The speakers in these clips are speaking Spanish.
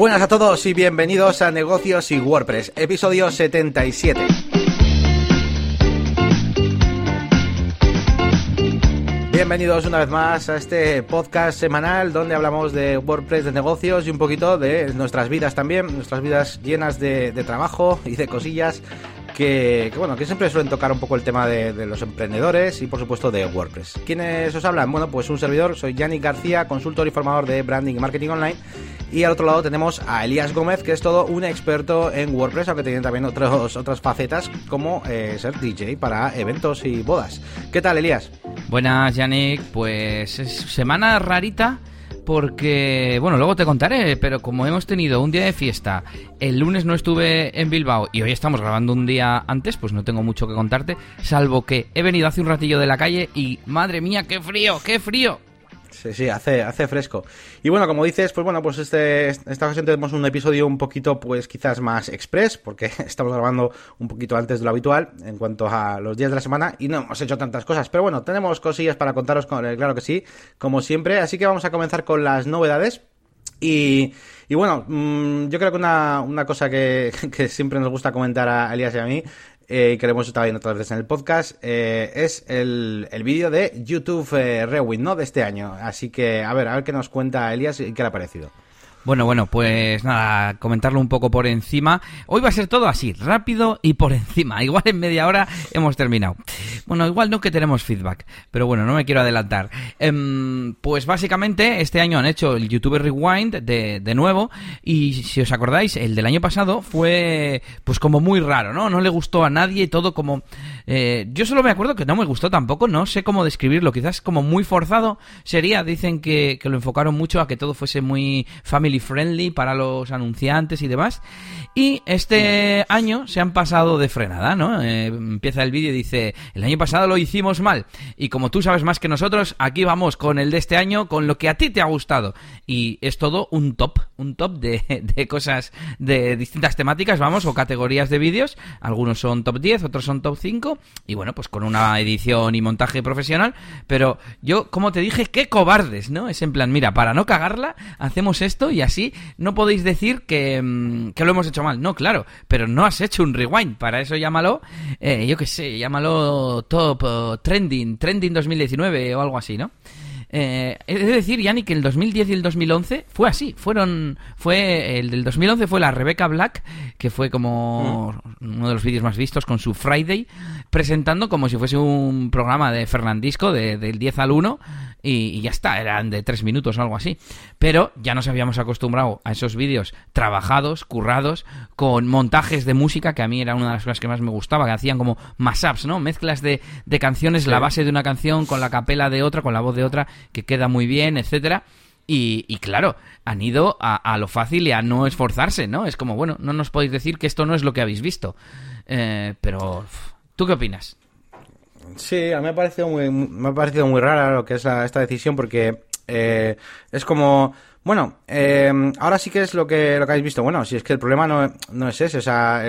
Buenas a todos y bienvenidos a Negocios y WordPress, episodio 77. Bienvenidos una vez más a este podcast semanal donde hablamos de WordPress, de negocios y un poquito de nuestras vidas también, nuestras vidas llenas de, trabajo y de cosillas que, bueno, que siempre suelen tocar un poco el tema de, los emprendedores y por supuesto de WordPress. ¿Quiénes os hablan? Bueno, pues un servidor, soy Yannick García, consultor y formador de branding y marketing online y al otro lado tenemos a Elías Gómez, que es todo un experto en WordPress, aunque tiene también otros, otras facetas como eh, ser DJ para eventos y bodas. ¿Qué tal, Elías? Buenas, Yannick. Pues es semana rarita porque, bueno, luego te contaré, pero como hemos tenido un día de fiesta, el lunes no estuve en Bilbao y hoy estamos grabando un día antes, pues no tengo mucho que contarte, salvo que he venido hace un ratillo de la calle y, madre mía, qué frío, qué frío. Sí, sí, hace, hace fresco. Y bueno, como dices, pues bueno, pues este, esta ocasión tenemos un episodio un poquito, pues quizás más express, porque estamos grabando un poquito antes de lo habitual en cuanto a los días de la semana y no hemos hecho tantas cosas. Pero bueno, tenemos cosillas para contaros, con, claro que sí, como siempre. Así que vamos a comenzar con las novedades. Y, y bueno, mm, yo creo que una, una cosa que, que, siempre nos gusta comentar a Elías y a mí eh, que lo hemos estado viendo otras veces en el podcast, eh, es el, el vídeo de YouTube eh, Rewind, ¿no? De este año. Así que, a ver, a ver qué nos cuenta Elias y qué le ha parecido. Bueno, bueno, pues nada, comentarlo un poco por encima. Hoy va a ser todo así, rápido y por encima. Igual en media hora hemos terminado. Bueno, igual no que tenemos feedback, pero bueno, no me quiero adelantar. Em, pues básicamente este año han hecho el YouTube Rewind de, de nuevo y si os acordáis, el del año pasado fue pues como muy raro, ¿no? No le gustó a nadie todo como... Eh, yo solo me acuerdo que no me gustó tampoco, no sé cómo describirlo, quizás como muy forzado sería, dicen que, que lo enfocaron mucho a que todo fuese muy family friendly para los anunciantes y demás. Y este año se han pasado de frenada, ¿no? Eh, empieza el vídeo y dice, el año pasado lo hicimos mal. Y como tú sabes más que nosotros, aquí vamos con el de este año, con lo que a ti te ha gustado. Y es todo un top, un top de, de cosas de distintas temáticas, vamos, o categorías de vídeos. Algunos son top 10, otros son top 5. Y bueno, pues con una edición y montaje profesional. Pero yo, como te dije, qué cobardes, ¿no? Es en plan, mira, para no cagarla, hacemos esto y y así no podéis decir que, mm, que, lo hemos hecho mal. No, claro, pero no has hecho un rewind. Para eso llámalo, eh, yo qué sé, llámalo top trending, trending 2019 o algo así, ¿no? Eh, es decir, Yanni, que el 2010 y el 2011 fue así. Fueron, fue, el del 2011 fue la Rebecca Black, que fue como mm. uno de los vídeos más vistos con su Friday, presentando como si fuese un programa de Fernandisco de, del 10 al 1 y, ya está, eran de 3 minutos o algo así. Pero ya nos habíamos acostumbrado a esos vídeos trabajados, currados, con montajes de música, que a mí era una de las cosas que más me gustaba, que hacían como mashups, ¿no? Mezclas de, de canciones, la base de una canción con la capela de otra, con la voz de otra, que queda muy bien, etcétera. Y, claro, han ido a, lo fácil y a no esforzarse, ¿no? Es como, bueno, no nos podéis decir que esto no es lo que habéis visto. Eh, pero, ¿tú qué opinas? Sí, a mí me ha parecido muy, parecido muy rara lo que es esta decisión porque eh, es como, bueno, eh, ahora sí que es lo que, lo que habéis visto. Bueno, si es que el problema no, no es ese, o sea,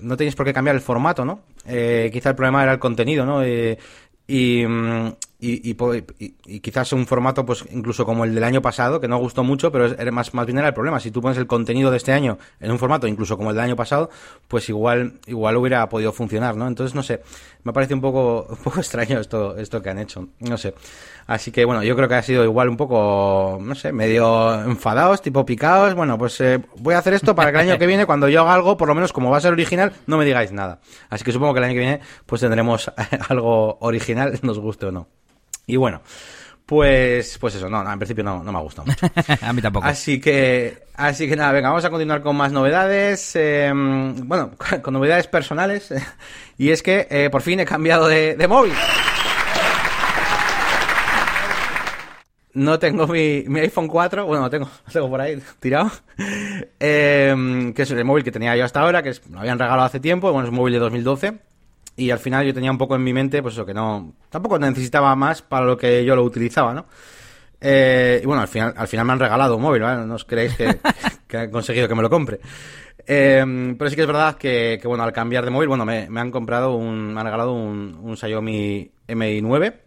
no tenéis por qué cambiar el formato, ¿no? quizá el problema era el contenido, ¿no? y, mm, y, y, quizás un formato pues incluso como el del año pasado que no gustó mucho pero es, más más bien era el problema. Si tú pones el contenido de este año en un formato incluso como el del año pasado pues igual igual hubiera podido funcionar no entonces no sé me parece un poco un poco extraño esto esto que han hecho no sé. Así que bueno yo creo que ha sido igual un poco no sé medio enfadados tipo picados. Bueno pues eh, voy a hacer esto para que el año que viene cuando yo haga algo por lo menos como va a ser original no me digáis nada. Así que supongo que el año que viene pues tendremos algo original nos guste o no y bueno, pues, pues eso, no, en principio no, no me ha gustado mucho. a mí tampoco. Así que, así que nada, venga, vamos a continuar con más novedades. Em, bueno, con novedades personales. y es que eh, por fin he cambiado de, de móvil. no tengo mi, mi, iPhone 4, bueno, lo tengo, lo tengo por ahí tirado, eh, que es el móvil que tenía yo hasta ahora, que es, me lo habían regalado hace tiempo, bueno, es un móvil de 2012, y al final yo tenía un poco en mi mente, pues eso, que no, tampoco necesitaba más para lo que yo lo utilizaba, ¿no? Eh, y bueno, al final, al final me han regalado un móvil, ¿vale? No os creéis que, que han conseguido que me lo compre. Eh, pero sí que es verdad que, que, bueno, al cambiar de móvil, bueno, me, me han comprado un, me han regalado un, un Xiaomi Mi 9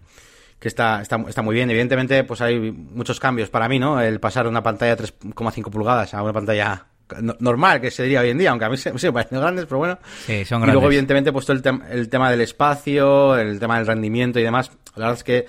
que está, está, está muy bien. Evidentemente, pues hay muchos cambios para mí, ¿no? El pasar de una pantalla de 3,5 pulgadas a una pantalla normal, que se diría hoy en día, aunque a mí se, me parecen grandes, pero bueno. Sí, son Y grandes. luego, evidentemente, pues todo el, tem- el tema del espacio, el tema del rendimiento y demás. La verdad es que,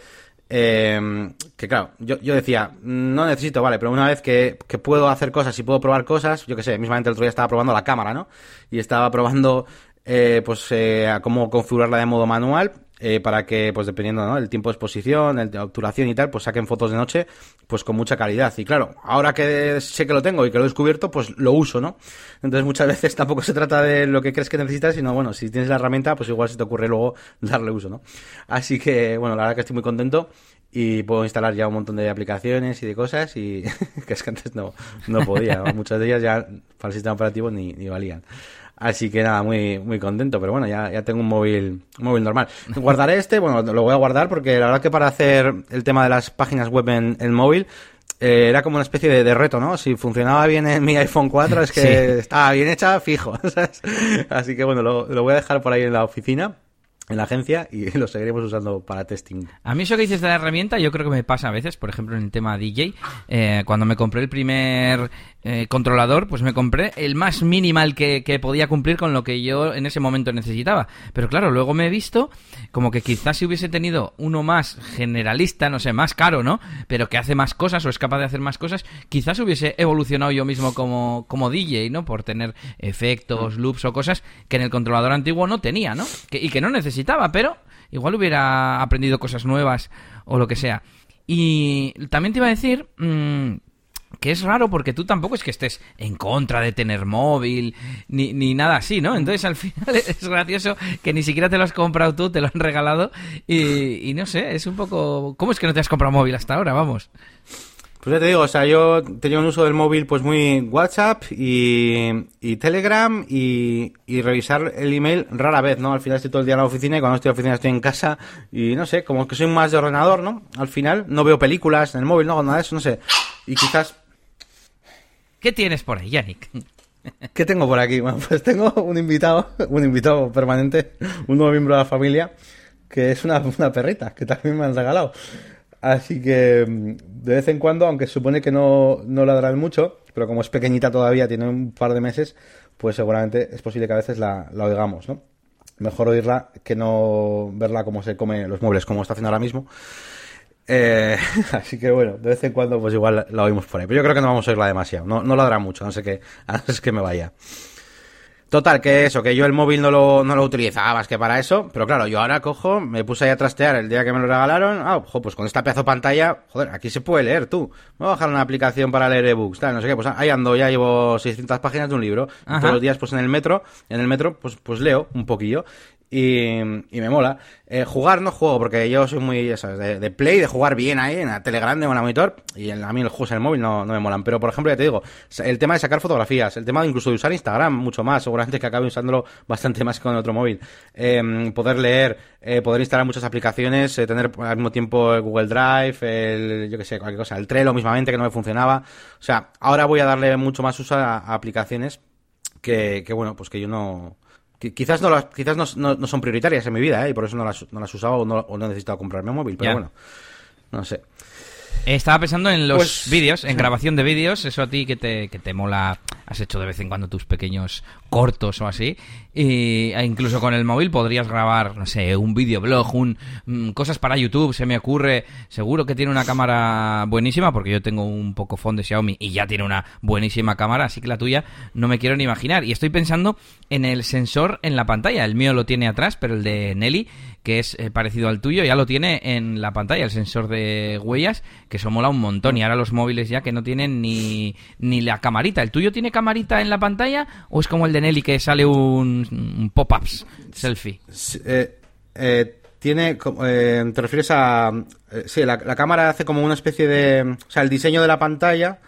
eh, que claro, yo, yo decía, no necesito, vale, pero una vez que, que puedo hacer cosas y puedo probar cosas, yo que sé, mismamente el otro día estaba probando la cámara, ¿no? Y estaba probando, eh, pues, eh, a cómo configurarla de modo manual. Eh, para que, pues dependiendo, ¿no? El tiempo de exposición, el de obturación y tal, pues saquen fotos de noche, pues con mucha calidad. Y claro, ahora que sé que lo tengo y que lo he descubierto, pues lo uso, ¿no? Entonces muchas veces tampoco se trata de lo que crees que necesitas, sino bueno, si tienes la herramienta, pues igual se te ocurre luego darle uso, ¿no? Así que, bueno, la verdad que estoy muy contento y puedo instalar ya un montón de aplicaciones y de cosas y que es que antes no, no podía, muchas de ellas ya para el sistema operativo ni, ni valían. Así que nada, muy, muy contento, pero bueno, ya, ya tengo un móvil, un móvil normal. Guardaré este, bueno, lo voy a guardar porque la verdad que para hacer el tema de las páginas web en el móvil, eh, era como una especie de, de reto, ¿no? Si funcionaba bien en mi iPhone 4 es que Sí. estaba bien hecha, fijo, ¿sabes? Así que bueno, lo, lo voy a dejar por ahí en la oficina, en la agencia, y lo seguiremos usando para testing. A mí eso que dices de la herramienta, yo creo que me pasa a veces, por ejemplo, en el tema DJ, eh, cuando me compré el primer eh, controlador, pues me compré el más minimal que, que podía cumplir con lo que yo en ese momento necesitaba. Pero claro, luego me he visto como que quizás si hubiese tenido uno más generalista, no sé, más caro, ¿no? Pero que hace más cosas o es capaz de hacer más cosas, quizás hubiese evolucionado yo mismo como, como DJ, ¿no? Por tener efectos, loops o cosas que en el controlador antiguo no tenía, ¿no? Y que no necesitaba, pero igual hubiera aprendido cosas nuevas o lo que sea. Y también te iba a decir mm, que es raro porque tú tampoco es que estés en contra de tener móvil ni, ni nada así, ¿no? Entonces al final es gracioso que ni siquiera te lo has comprado tú, te lo han regalado y, y no sé, es un poco... ¿Cómo es que no te has comprado móvil hasta ahora? Vamos. Pues ya te digo, o sea, yo tenía un uso del móvil pues muy WhatsApp y, y Telegram y, y revisar el email rara vez, ¿no? Al final estoy todo el día en la oficina y cuando estoy en la oficina estoy en casa y no sé, como que soy más de ordenador, ¿no? Al final no veo películas en el móvil, no hago nada de eso, no sé. Y quizás ¿Qué tienes por ahí, Yannick? ¿Qué tengo por aquí? Bueno, pues tengo un invitado, un invitado permanente, un nuevo miembro de la familia, que es una, una perrita, que también me han regalado. Así que mm, de vez en cuando, aunque supone que no, no ladran mucho, pero como es pequeñita todavía, tiene un par de meses, pues seguramente es posible que a veces la, la oigamos, ¿no? Mejor oírla que no verla como se come los muebles, como está haciendo ahora mismo. Eh, así que bueno, de vez en cuando pues igual la oímos por ahí. Pero yo creo que no vamos a oírla demasiado. No, no ladra mucho, no sé qué. A no ser que me vaya. Total, que eso, que yo el móvil no lo, no lo utilizaba más que para eso. Pero claro, yo ahora cojo, me puse ahí a trastear el día que me lo regalaron. Ah, ojo, pues con esta pedazo de pantalla, joder, aquí se puede leer tú. Me voy a bajar una aplicación para leer ebooks, tal, no sé qué. Pues ahí ando, ya llevo 600 páginas de un libro. Ajá. Todos los días, pues en el metro, en el metro, pues, pues leo un poquillo. Y, me mola. Eh, jugar no juego, porque yo soy muy, ya de, de play, de jugar bien ahí, en la tele grande o en la monitor. Y a mí los juegos en el móvil no, me molan. Pero, por ejemplo, ya te digo, el tema de sacar fotografías, el tema de incluso de usar Instagram mucho más, seguramente que acabe usándolo bastante más que con otro móvil. Eh, poder leer, eh, poder instalar muchas aplicaciones, eh, tener al mismo tiempo el Google Drive, el, yo que sé, cualquier cosa, el Trello mismamente que no me funcionaba. O sea, ahora voy a darle mucho más uso a, a aplicaciones que, que, bueno, pues que yo no... qui- Quizás no las, quizás no, no- no son prioritarias en mi vida, ¿eh? y por eso no las, no las usaba o no, o no he necesitado comprarme un móvil, pero bueno, no sé. Estaba pensando en los Pues- vídeos, en grabación de vídeos, eso a ti que te, que te mola, has hecho de vez en cuando tus pequeños cortos o así, y e incluso con el móvil podrías grabar, no sé, un videoblog, un, mm, cosas para YouTube, se me ocurre, seguro que tiene una cámara buenísima, porque yo tengo un poco de Xiaomi y ya tiene una buenísima cámara, así que la tuya no me quiero ni imaginar, y estoy pensando en el sensor en la pantalla, el mío lo tiene atrás, pero el de Nelly, que es eh, parecido al tuyo, ya lo tiene en la pantalla, el sensor de huellas, que eso mola un montón. Y ahora los móviles ya que no tienen ni, ni la camarita. ¿El tuyo tiene camarita en la pantalla o es como el de Nelly que sale un, pop-ups selfie? Eh, eh, tiene, te refieres a, sí, la, la cámara hace como una especie de, o sea, el diseño de la pantalla,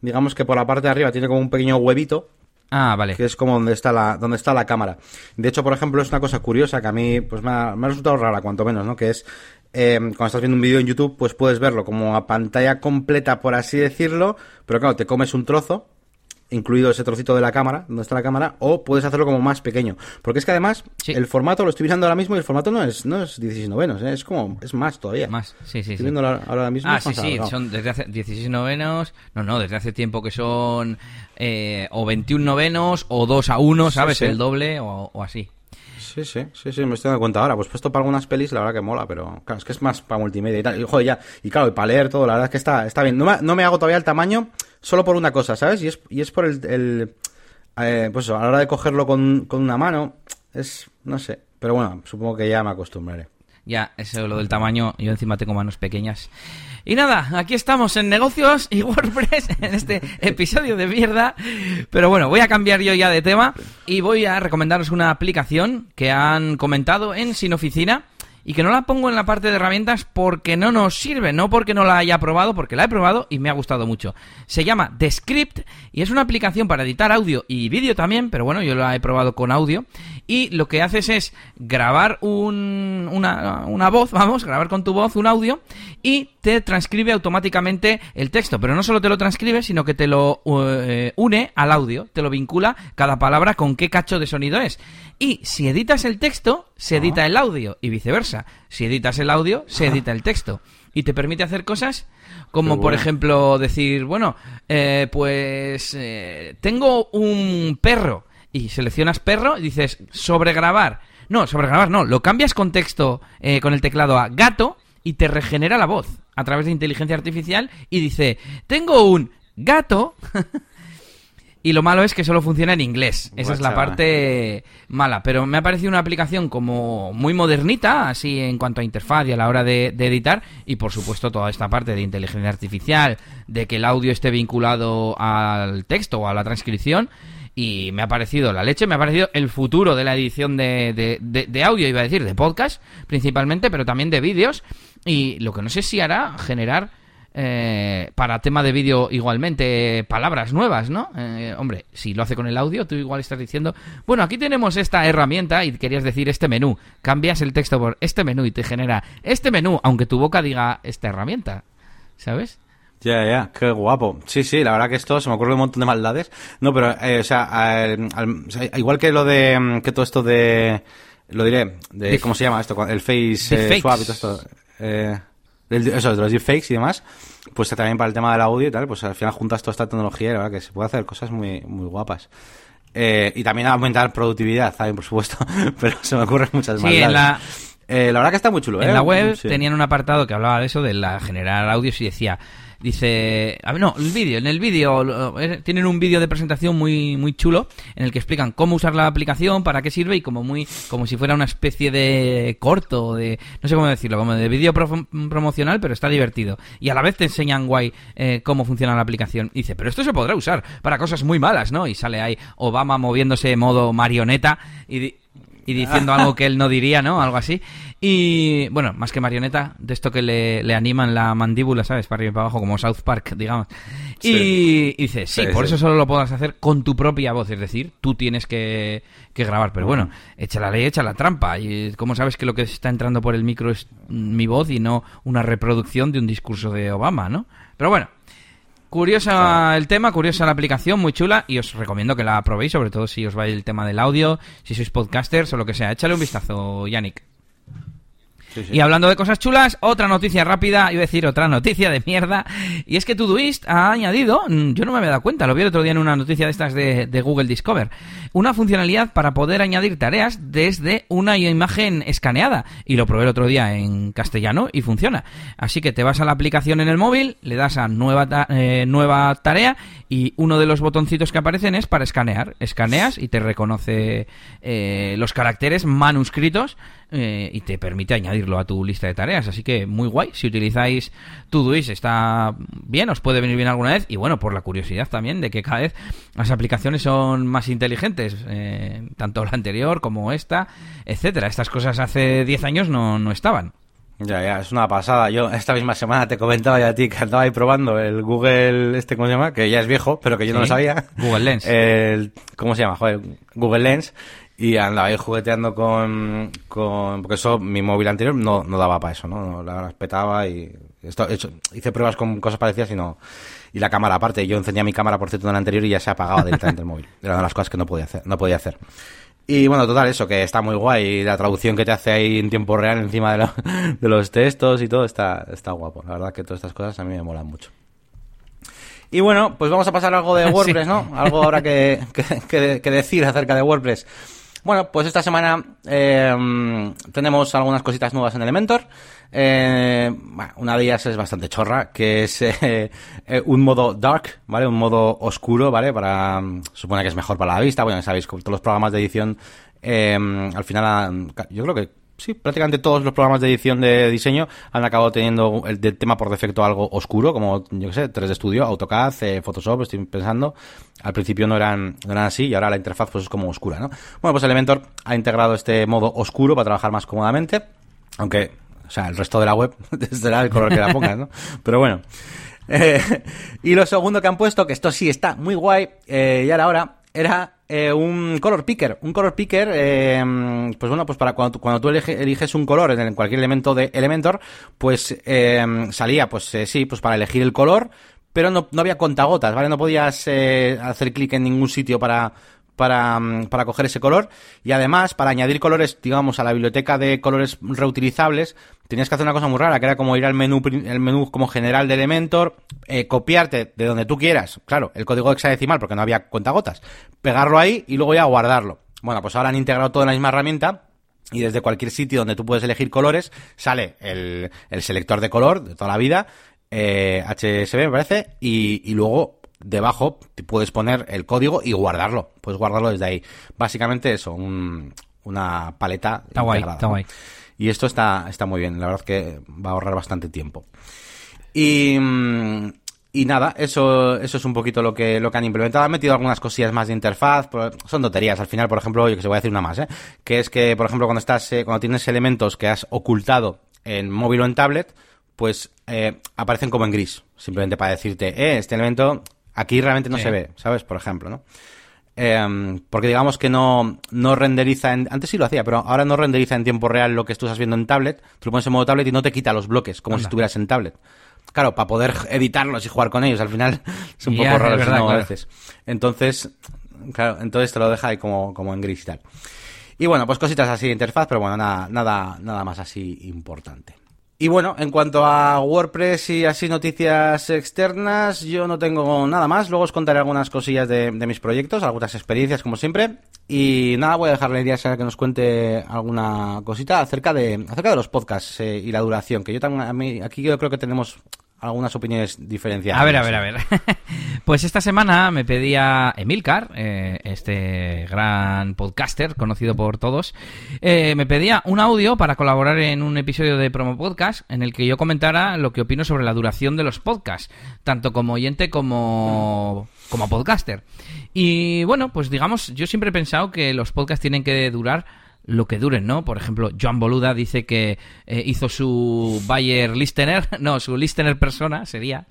digamos que por la parte de arriba tiene como un pequeño huevito, Ah, vale. que es como donde está la, donde está la cámara. De hecho, por ejemplo, es una cosa curiosa que a mí, pues me ha, me ha resultado rara, cuanto menos, ¿no? Que es, eh, cuando estás viendo un vídeo en YouTube, pues puedes verlo como a pantalla completa, por así decirlo, pero claro, te comes un trozo, incluido ese trocito de la cámara, donde está la cámara, o puedes hacerlo como más pequeño. Porque es que además, el formato lo estoy viendo ahora mismo y el formato no es, no es 16 novenos, ¿eh? es como, es más todavía. Más, sí, sí. Estoy viendo ahora mismo. Ah, sí, sí, son desde hace 16 novenos, no, no, desde hace tiempo que son eh, o 21 novenos o 2 a 1, ¿sabes? El doble o, así. Sí, sí, sí, sí, me estoy dando cuenta ahora. Pues puesto para algunas pelis, la verdad que mola, pero claro, es que es más para multimedia y tal. Y, joder, ya, y claro, y para leer todo, la verdad es que está, está bien. No me, no me hago todavía el tamaño solo por una cosa, ¿sabes? Y es, y es por el, eh, pues a la hora de cogerlo con, con una mano, es, no sé, pero bueno, supongo que ya me acostumbraré. Ya, eso lo del tamaño, yo encima tengo manos pequeñas. Y nada, aquí estamos en negocios y WordPress en este episodio de mierda. Pero bueno, voy a cambiar yo ya de tema y voy a recomendaros una aplicación que han comentado en Sin Oficina y que no la pongo en la parte de herramientas porque no nos sirve, no porque no la haya probado, porque la he probado y me ha gustado mucho. Se llama Descript y es una aplicación para editar audio y vídeo también, pero bueno, yo la he probado con audio y lo que haces es grabar un, una, una voz, vamos, grabar con tu voz un audio y te transcribe automáticamente el texto, pero no solo te lo transcribe, sino que te lo eh, une al audio, te lo vincula cada palabra con qué cacho de sonido es. Y si editas el texto, se edita el audio y viceversa. Si editas el audio, se edita el texto. Y te permite hacer cosas como, por ejemplo, decir, bueno, eh, pues eh, tengo un perro y seleccionas perro y dices sobregrabar. No, sobregrabar no, lo cambias con texto eh, con el teclado a gato y te regenera la voz a través de inteligencia artificial y dice, tengo un gato Y lo malo es que solo funciona en inglés. Esa es la parte mala. Pero me ha parecido una aplicación como muy modernita, así en cuanto a interfaz y a la hora de, editar. Y por supuesto toda esta parte de inteligencia artificial, de que el audio esté vinculado al texto o a la transcripción. Y me ha parecido la leche, me ha parecido el futuro de la edición de, de, de audio, iba a decir, de podcast principalmente, pero también de vídeos. Y lo que no sé si hará generar eh, para tema de vídeo igualmente palabras nuevas, ¿no? Eh, hombre, si lo hace con el audio, tú igual estás diciendo, bueno, aquí tenemos esta herramienta y querías decir este menú, cambias el texto por este menú y te genera este menú, aunque tu boca diga esta herramienta, ¿sabes? Ya, ya, qué guapo. Sí, sí, la verdad que esto se me ocurre un montón de maldades. No, pero, eh, o, sea, igual que lo de, que todo esto de, lo diré, de, ¿cómo se llama esto? El face swap y todo esto. Eh, eso, de los deepfakes y demás, pues también para el tema del audio y tal, pues al final juntas toda esta tecnología y la verdad que se puede hacer cosas muy, muy guapas. Eh, y también aumentar productividad, también, por supuesto, pero se me ocurren muchas más. Sí, en la... Eh, la verdad que está muy chulo. En ¿eh? la web tenían un apartado que hablaba de eso, de la generar audios y decía Dice, a no, el vídeo, en el vídeo eh, tienen un vídeo de presentación muy muy chulo en el que explican cómo usar la aplicación, para qué sirve y como muy como si fuera una especie de corto, de no sé cómo decirlo, como de vídeo promocional, pero está divertido. Y a la vez te enseñan guay eh, cómo funciona la aplicación. dice, pero esto se podrá usar para cosas muy malas, ¿no? Y sale ahí Obama moviéndose modo marioneta y, y diciendo algo que él no diría, ¿no? Algo así. Y bueno, más que marioneta, de esto que le, le animan la mandíbula, ¿sabes? Para arriba y para abajo, como South Park, digamos. Y, dice, sí, por eso solo lo podrás hacer con tu propia voz, es decir, tú tienes que, que grabar. Pero bueno, echa la ley, echa la trampa. Y como sabes que lo que está entrando por el micro es mi voz y no una reproducción de un discurso de Obama, ¿no? Pero bueno, Curiosa el tema, curiosa la aplicación, muy chula y os recomiendo que la probéis, sobre todo si os va el tema del audio, si sois podcasters o lo que sea. Échale un vistazo, Yannick. Y hablando de cosas chulas, otra noticia rápida, iba a decir otra noticia de mierda, y es que Todoist ha añadido, mm, yo no me había dado cuenta, lo vi el otro día en una noticia de estas de, Google Discover, una funcionalidad para poder añadir tareas desde una imagen escaneada, y lo probé el otro día en castellano y funciona. Así que te vas a la aplicación en el móvil, le das a nueva, eh, nueva tarea y uno de los botoncitos que aparecen es para escanear. Escaneas y te reconoce eh, los caracteres manuscritos eh, y te permite añadirlo a tu lista de tareas. Así que muy guay. Si utilizáis Todoist está bien, os puede venir bien alguna vez. Y bueno, por la curiosidad también de que cada vez las aplicaciones son más inteligentes, eh, tanto la anterior como esta, etcétera. Estas cosas hace 10 años no, no estaban. Ya, ya, es una pasada. Yo esta misma semana te comentaba ya a ti que andaba ahí probando el Google, este, ¿cómo se llama? Que ya es viejo, pero que yo no lo sabía. Google Lens. El, ¿Cómo se llama? Joder, Google Lens y andaba ahí jugueteando con, con porque eso mi móvil anterior no, no daba para eso no, la respetaba y esto, hecho, hice pruebas con cosas parecidas y no y la cámara aparte. Yo encendía mi cámara por cierto en el anterior y ya se ha apagado directamente el móvil. Era una de las cosas que no podía hacer. No podía hacer. Y bueno, total, eso, que está muy guay. Y la traducción que te hace ahí en tiempo real encima de, de los textos y todo está, está guapo. La verdad que todas estas cosas a mí me molan mucho. Y bueno, pues vamos a pasar algo de WordPress, ¿no? Algo ahora que, que, que, decir acerca de WordPress. Bueno, pues esta semana eh, tenemos algunas cositas nuevas en Elementor. Eh, una de ellas es bastante chorra, que es eh, eh, un modo dark, ¿vale? Un modo oscuro, ¿vale? Para, supone que es mejor para la vista. Bueno, ya sabéis, con todos los programas de edición, eh, al final, yo creo que sí, prácticamente todos los programas de edición de diseño han acabado teniendo el tema por defecto algo oscuro, como, yo qué sé, 3D Studio, AutoCAD, eh, Photoshop, estoy pensando. Al principio no eran, no así y ahora la interfaz pues es como oscura, ¿no? Bueno, pues Elementor ha integrado este modo oscuro para trabajar más cómodamente, aunque, o sea, el resto de la web será el color que la pongas, ¿no? Pero bueno. Eh, y lo segundo que han puesto, que esto sí está muy guay, eh, y ahora, ahora, era eh, un color picker. Un color picker, eh, pues bueno, pues para cuando, cuando tú eliges un color en cualquier elemento de Elementor, pues eh, salía, pues eh, sí, pues para elegir el color, pero no, no había contagotas, ¿vale? No podías eh, hacer clic en ningún sitio para, para, para coger ese color y además para añadir colores, digamos, a la biblioteca de colores reutilizables, tenías que hacer una cosa muy rara, que era como ir al menú, el menú como general de Elementor, eh, copiarte de donde tú quieras, claro, el código hexadecimal, porque no había cuentagotas, pegarlo ahí y luego ya guardarlo. Bueno, pues ahora han integrado todo en la misma herramienta y desde cualquier sitio donde tú puedes elegir colores, sale el, el selector de color de toda la vida, eh, HSB me parece, y luego debajo puedes poner el código y guardarlo. Puedes guardarlo desde ahí. Básicamente eso, un, una paleta. Está guay, está guay. Y esto está, está muy bien, la verdad que va a ahorrar bastante tiempo. Y, y nada, eso, eso es un poquito lo que, lo que han implementado. Han metido algunas cosillas más de interfaz, son tonterías. Al final, por ejemplo, yo que se voy a decir una más, ¿eh? que es que, por ejemplo, cuando estás, eh, cuando tienes elementos que has ocultado en móvil o en tablet, pues eh, aparecen como en gris. Simplemente para decirte, eh, este elemento Aquí realmente no Sí. se ve, ¿sabes? Por ejemplo, ¿no? Eh, porque digamos que no, no renderiza en, antes sí lo hacía, pero ahora no renderiza en tiempo real lo que tú estás viendo en tablet. Tú lo pones en modo tablet y no te quita los bloques, como Anda. si estuvieras en tablet. Claro, para poder editarlos y jugar con ellos, al final es un Ya, poco raro verdad, no, a claro. veces. Entonces, claro, entonces te lo deja ahí como, como en gris y tal. Y bueno, pues cositas así de interfaz, pero bueno, nada, nada, nada más así importante. Y bueno, en cuanto a WordPress y así noticias externas, yo no tengo nada más. Luego os contaré algunas cosillas de, de mis proyectos, algunas experiencias como siempre. Y nada, voy a dejarle a Iria que nos cuente alguna cosita acerca de, acerca de los podcasts eh, y la duración. Que yo también, a mí, aquí yo creo que tenemos algunas opiniones diferenciadas. A ver, a ver, a ver. pues esta semana me pedía Emilcar, eh, este gran podcaster conocido por todos, eh, me pedía un audio para colaborar en un episodio de Promo Podcast en el que yo comentara lo que opino sobre la duración de los podcasts, tanto como oyente como, como podcaster. Y bueno, pues digamos, yo siempre he pensado que los podcasts tienen que durar lo que duren, ¿no? Por ejemplo, Joan Boluda dice que eh, hizo su buyer listener, no, su listener persona sería,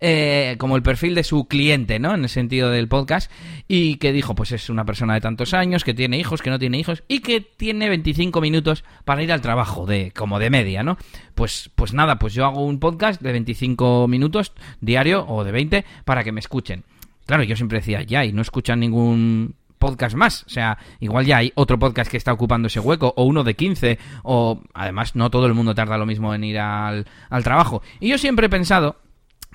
eh, como el perfil de su cliente, ¿no? En el sentido del podcast, y que dijo, pues es una persona de tantos años, que tiene hijos, que no tiene hijos, y que tiene 25 minutos para ir al trabajo, de como de media, ¿no? Pues, pues nada, pues yo hago un podcast de 25 minutos diario o de 20 para que me escuchen. Claro, yo siempre decía, ya, y no escuchan ningún podcast más. O sea, igual ya hay otro podcast que está ocupando ese hueco, o uno de 15, o además no todo el mundo tarda lo mismo en ir al, al trabajo. Y yo siempre he pensado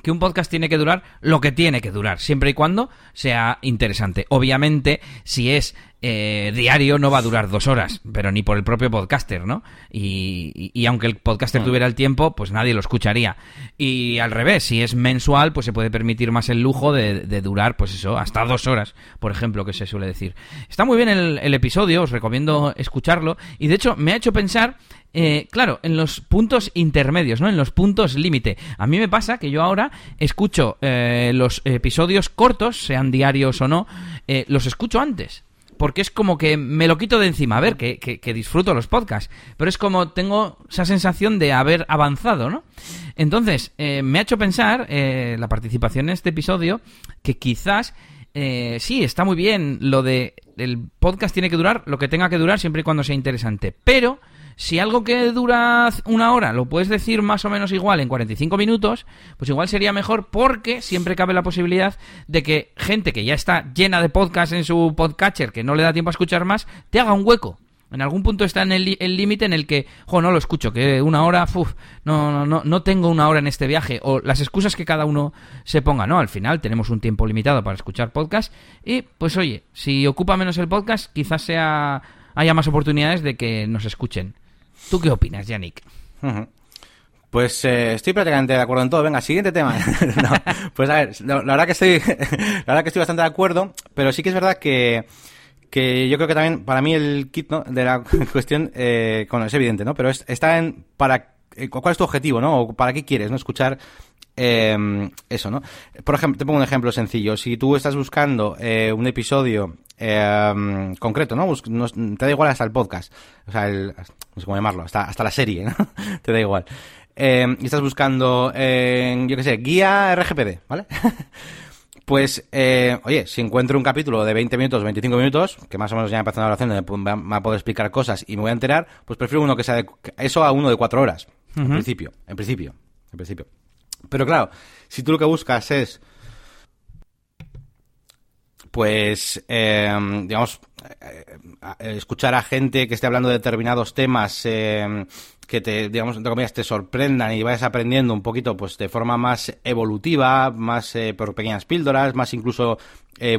que un podcast tiene que durar lo que tiene que durar, siempre y cuando sea interesante. Obviamente, si es eh, diario, no va a durar dos horas, pero ni por el propio podcaster, ¿no? Y, y- y aunque el podcaster tuviera el tiempo, pues nadie lo escucharía. Y al revés, si es mensual, pues se puede permitir más el lujo de, de durar, pues eso, hasta dos horas, por ejemplo, que se suele decir. Está muy bien el, el episodio, os recomiendo escucharlo. Y de hecho, me ha hecho pensar eh, claro, en los puntos intermedios, ¿no? En los puntos límite. A mí me pasa que yo ahora escucho eh, los episodios cortos, sean diarios o no, eh, los escucho antes. Porque es como que me lo quito de encima. A ver, que, que- que disfruto los podcasts. Pero es como tengo esa sensación de haber avanzado, ¿no? Entonces, eh, me ha hecho pensar eh, la participación en este episodio que quizás eh, sí, está muy bien lo de el podcast tiene que durar lo que tenga que durar siempre y cuando sea interesante. Pero si algo que dura una hora lo puedes decir más o menos igual en 45 minutos, pues igual sería mejor porque siempre cabe la posibilidad de que gente que ya está llena de podcast en su podcatcher, que no le da tiempo a escuchar más, te haga un hueco. En algún punto está en el límite en el que, jo, no lo escucho, que una hora, uf, no, no, no, no tengo una hora en este viaje, o las excusas que cada uno se ponga, ¿no? Al final tenemos un tiempo limitado para escuchar podcast y, pues oye, si ocupa menos el podcast, quizás sea haya más oportunidades de que nos escuchen. ¿Tú qué opinas, Yannick? Pues eh, estoy prácticamente de acuerdo en todo. Venga, siguiente tema. pues a ver, la, verdad que estoy, la verdad que estoy bastante de acuerdo, pero sí que es verdad que, que yo creo que también para mí el kit de la cuestión, eh, es evidente, ¿no? Pero está en para eh, cuál es tu objetivo, ¿no? O para qué quieres, ¿no? Escuchar eh, eso, ¿no? Por ejemplo, te pongo un ejemplo sencillo. Si tú estás buscando eh, un episodio eh, concreto, ¿no? Te da igual hasta el podcast, o sea, el, no sé cómo llamarlo, hasta, hasta la serie, ¿no? te da igual. Eh, y estás buscando, yo qué sé, guía RGPD, ¿vale? pues, eh, oye, si encuentro un capítulo de 20 minutos, 25 minutos, que más o menos ya me pasado la oración, donde me va a poder explicar cosas y me voy a enterar, pues prefiero uno que sea de, eso a uno de 4 horas, en principio, en principio, en principio. Pero claro, si tú lo que buscas es pues, eh, digamos, eh, escuchar a gente que esté hablando de determinados temas eh, que te, digamos, entre comillas, te sorprendan y vayas aprendiendo un poquito, pues, de forma más evolutiva, más por pequeñas píldoras, más incluso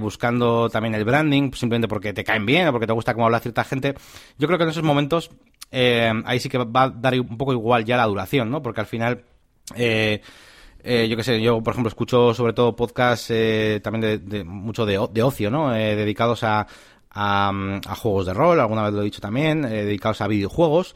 buscando también el branding, simplemente porque te caen bien o porque te gusta cómo habla cierta gente. Yo creo que en esos momentos ahí sí que va a dar un poco igual ya la duración, ¿no? Porque al final... Eh, eh, yo qué sé, yo por ejemplo escucho sobre todo podcasts eh, también de, mucho de, ocio, ¿no? Eh, dedicados a, a, juegos de rol, alguna vez lo he dicho también, dedicados a videojuegos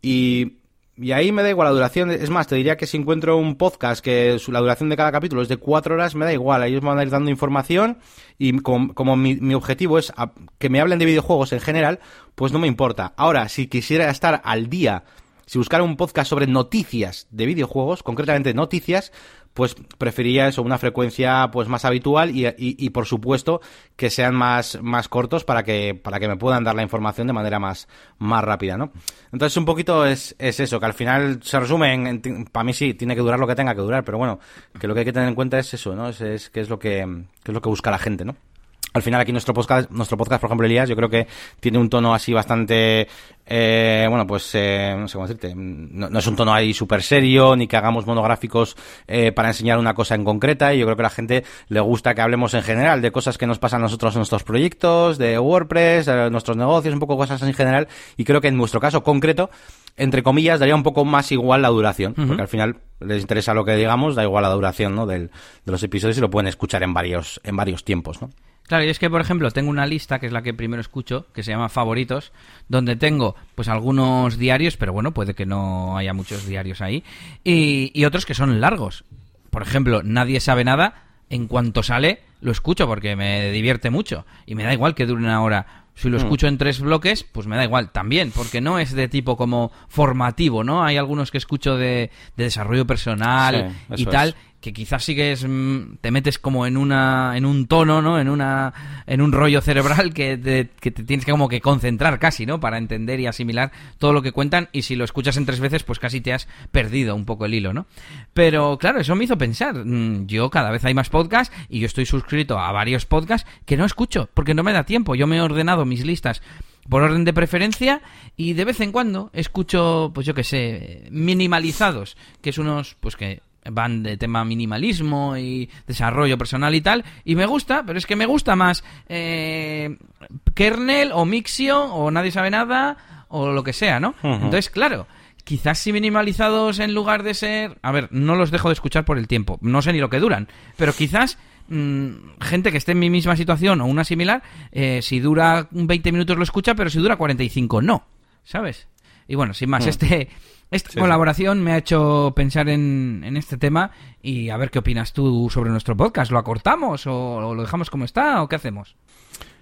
y, y ahí me da igual la duración. Es más, te diría que si encuentro un podcast que la duración de cada capítulo es de cuatro horas, me da igual. Ellos me van a ir dando información y como, mi, mi, objetivo es que me hablen de videojuegos en general, pues no me importa. Ahora, si quisiera estar al día si buscara un podcast sobre noticias de videojuegos, concretamente noticias, pues preferiría eso, una frecuencia pues más habitual y, y, por supuesto que sean más, más cortos para que, para que me puedan dar la información de manera más, más rápida, ¿no? Entonces un poquito es, es eso, que al final se resume en, para mí sí, tiene que durar lo que tenga que durar, pero bueno, que lo que hay que tener en cuenta es eso, ¿no? Es, es que es lo que, que es lo que busca la gente, ¿no? Al final aquí nuestro podcast, nuestro podcast, por ejemplo, Elías, yo creo que tiene un tono así bastante, eh, bueno, pues, eh, no sé cómo decirte, no, es un tono ahí súper serio, ni que hagamos monográficos eh, para enseñar una cosa en concreta, y yo creo que a la gente le gusta que hablemos en general de cosas que nos pasan a nosotros en nuestros proyectos, de WordPress, de nuestros negocios, un poco cosas en general, y creo que en nuestro caso concreto, entre comillas, daría un poco más igual la duración, porque al final les interesa lo que digamos, da igual la duración, ¿no? Del, de los episodios y lo pueden escuchar en varios, en varios tiempos, ¿no? Claro, y es que, por ejemplo, tengo una lista, que es la que primero escucho, que se llama Favoritos, donde tengo, pues, algunos diarios, pero bueno, puede que no haya muchos diarios ahí, y, otros que son largos. Por ejemplo, Nadie sabe nada, en cuanto sale, lo escucho porque me divierte mucho, y me da igual que dure una hora. Si lo mm. escucho en tres bloques, pues me da igual también, porque no es de tipo como formativo, ¿no? Hay algunos que escucho de, desarrollo personal y tal, que quizás sigues mm, te metes como en una en un tono no en una en un rollo cerebral que te, que te tienes que como que concentrar casi no para entender y asimilar todo lo que cuentan y si lo escuchas en tres veces pues casi te has perdido un poco el hilo no pero claro eso me hizo pensar. Mm, yo cada vez hay más podcasts y yo estoy suscrito a varios podcasts que no escucho porque no me da tiempo. Yo me he ordenado mis listas por orden de preferencia y de vez en cuando escucho pues yo que sé minimalizados que es unos pues que van de tema minimalismo y desarrollo personal y tal, y me gusta, pero es que me gusta más eh, kernel o mixio o nadie sabe nada o lo que sea, ¿no? Entonces, claro, quizás si minimalizados en lugar de ser, a ver, no los dejo de escuchar por el tiempo, no sé ni lo que duran, pero quizás mm, gente que esté en mi misma situación o una similar, eh, si dura 20 minutos lo escucha, pero si dura 45 no, ¿sabes? Y bueno, sin más, este esta colaboración me ha hecho pensar en, este tema y a ver qué opinas tú sobre nuestro podcast. ¿Lo acortamos o, lo dejamos como está o qué hacemos?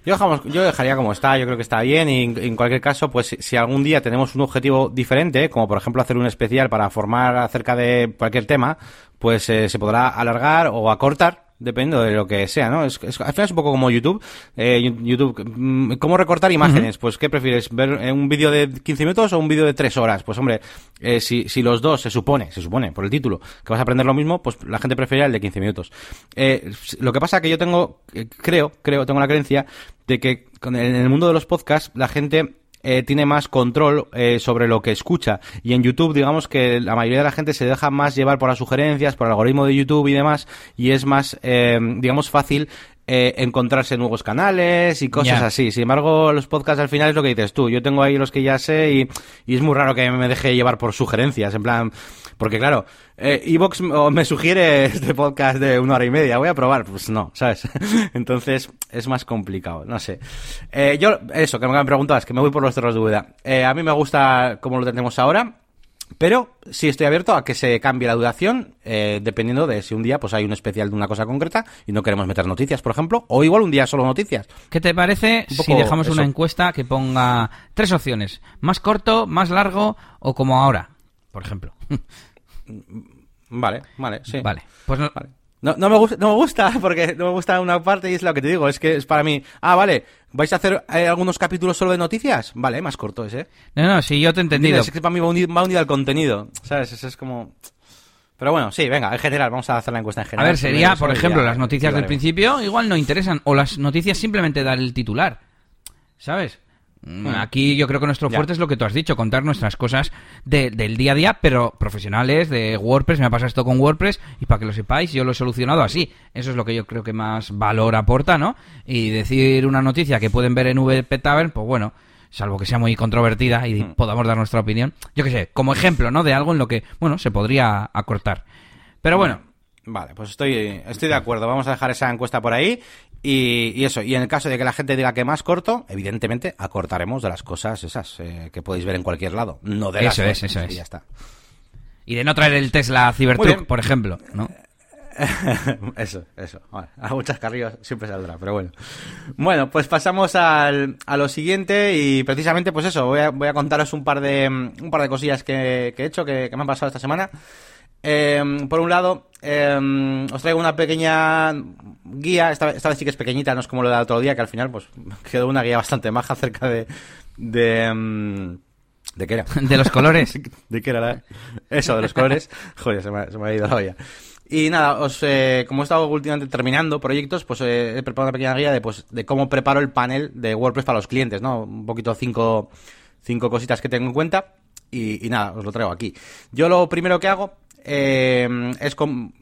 Yo, dejamos, yo dejaría como está, yo creo que está bien y en cualquier caso, pues si algún día tenemos un objetivo diferente, como por ejemplo hacer un especial para formar acerca de cualquier tema, pues eh, se podrá alargar o acortar dependiendo de lo que sea, ¿no? Es, es- al final es un poco como YouTube. Eh, YouTube, mm, ¿cómo recortar imágenes? Pues, ¿qué prefieres? ¿Ver eh, un vídeo de 15 minutos o un vídeo de 3 horas? Pues, hombre, eh, si, si los dos se supone, se supone, por el título, que vas a aprender lo mismo, pues la gente prefiere el de 15 minutos. Eh, lo que pasa es que yo tengo, eh, creo, creo, tengo la creencia de que en el mundo de los podcasts, la gente eh, tiene más control eh, sobre lo que escucha. Y en YouTube, digamos que la mayoría de la gente se deja más llevar por las sugerencias, por el algoritmo de YouTube y demás, y es más, eh, digamos, fácil eh, encontrarse nuevos canales y cosas así. Sin embargo, los podcasts al final es lo que dices tú. Yo tengo ahí los que ya sé y, y es muy raro que me deje llevar por sugerencias, en plan, porque claro, eh, Evox me sugiere este podcast de una hora y media, voy a probar, pues no, ¿sabes? Entonces es más complicado, no sé. Eh, yo, eso, que me preguntabas, que me voy por los cerros de duda. Eh, a mí me gusta como lo tenemos ahora, pero sí estoy abierto a que se cambie la duración, eh, dependiendo de si un día pues hay un especial de una cosa concreta y no queremos meter noticias, por ejemplo, o igual un día solo noticias. ¿Qué te parece Un si dejamos una encuesta que ponga tres opciones? ¿Más corto, más largo o como ahora? Por ejemplo. Vale, vale, sí. Vale. Pues no- Vale. No, no me gusta, no me gusta, porque no me gusta una parte y es lo que te digo, es que es para mí, ah, vale, ¿vais a hacer eh, algunos capítulos solo de noticias? Vale, más corto ese. no, no, sí, yo te he entendido. Es que para mí va unido, va unido al contenido, ¿sabes? Eso es como... Pero bueno, sí, venga, en general, vamos a hacer la encuesta en A general. ver, sería, por ejemplo, las noticias del principio igual no interesan, o las noticias simplemente dan el titular, ¿sabes? Mm, Aquí yo creo que nuestro Ya. fuerte es lo que tú has dicho, contar nuestras cosas de- del día a día, pero profesionales, de WordPress, me ha pasado esto con WordPress, y para que lo sepáis, yo lo he solucionado así. Eso es lo que yo creo que más valor aporta, ¿no? Y decir una noticia que pueden ver en VP Tavern, pues bueno, salvo que sea muy controvertida y Hmm. podamos dar nuestra opinión, yo qué sé, como ejemplo, ¿no? De algo en lo que, bueno, se podría acortar. Pero bueno, Vale, pues estoy, estoy de acuerdo. Vamos a dejar esa encuesta por ahí. Y, y eso, y en el caso de que la gente diga que más corto, evidentemente acortaremos de las cosas esas eh, que podéis ver en cualquier lado. No de las Eso es, eso y es. ya está. Y de no traer el Tesla Cybertruck, por ejemplo, ¿no? eso, eso. A muchas carrillas siempre saldrá, pero bueno. Bueno, pues pasamos al, a lo siguiente y precisamente pues eso, voy a, voy a contaros un par de, un par de cosillas que, que he hecho, que, que me han pasado esta semana. Eh, por un lado, eh, os traigo una pequeña guía, esta, esta vez sí que es pequeñita, no es como lo del otro día, que al final pues quedó una guía bastante maja acerca de... de mm, ¿De qué era? De los colores. ¿De qué era la- Eso, de los colores. Joder, se me, ha- se me ha ido la olla. Y nada, os, eh, como he estado últimamente terminando proyectos, pues eh, he preparado una pequeña guía de, pues, de cómo preparo el panel de WordPress para los clientes, ¿no? Un poquito cinco, cinco cositas que tengo en cuenta. Y, y nada, os lo traigo aquí. Yo lo primero que hago eh, es,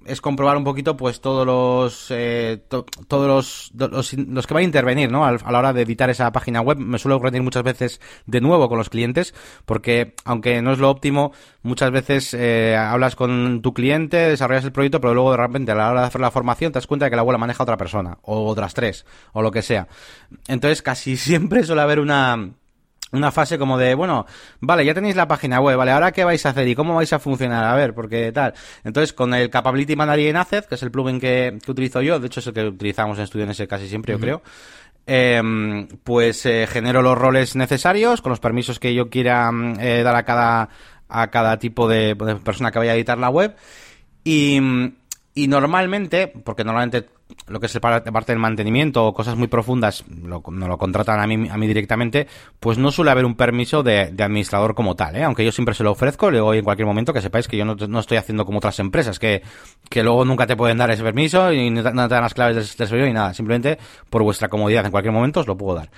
es comprobar un poquito pues todos los eh, to- todos los, los, que van a intervenir ¿no? A la hora de editar esa página web me suelo reunir muchas veces de nuevo con los clientes porque aunque no es lo óptimo muchas veces eh, hablas con tu cliente desarrollas el proyecto pero luego de repente a la hora de hacer la formación te das cuenta de que la web la maneja otra persona o otras tres o lo que sea entonces casi siempre suele haber una una fase como de, bueno, vale, ya tenéis la página web, vale, ahora qué vais a hacer y cómo vais a funcionar, a ver, porque tal. Entonces, con el Capability Manager en que es el plugin que, que utilizo yo, de hecho es el que utilizamos en StudioNS casi siempre, yo creo, eh, pues eh, genero los roles necesarios con los permisos que yo quiera mm, eh, dar a cada, a cada tipo de, de persona que vaya a editar la web. Y, y normalmente, porque normalmente lo que es parte del mantenimiento o cosas muy profundas lo, no lo contratan a mí, a mí directamente, pues no suele haber un permiso de, administrador como tal, ¿eh? aunque yo siempre se lo ofrezco, le digo en cualquier momento que sepáis que yo no, no estoy haciendo como otras empresas, que, que luego nunca te pueden dar ese permiso y no te, dan las claves del, del servidor y nada, simplemente por vuestra comodidad en cualquier momento os lo puedo dar.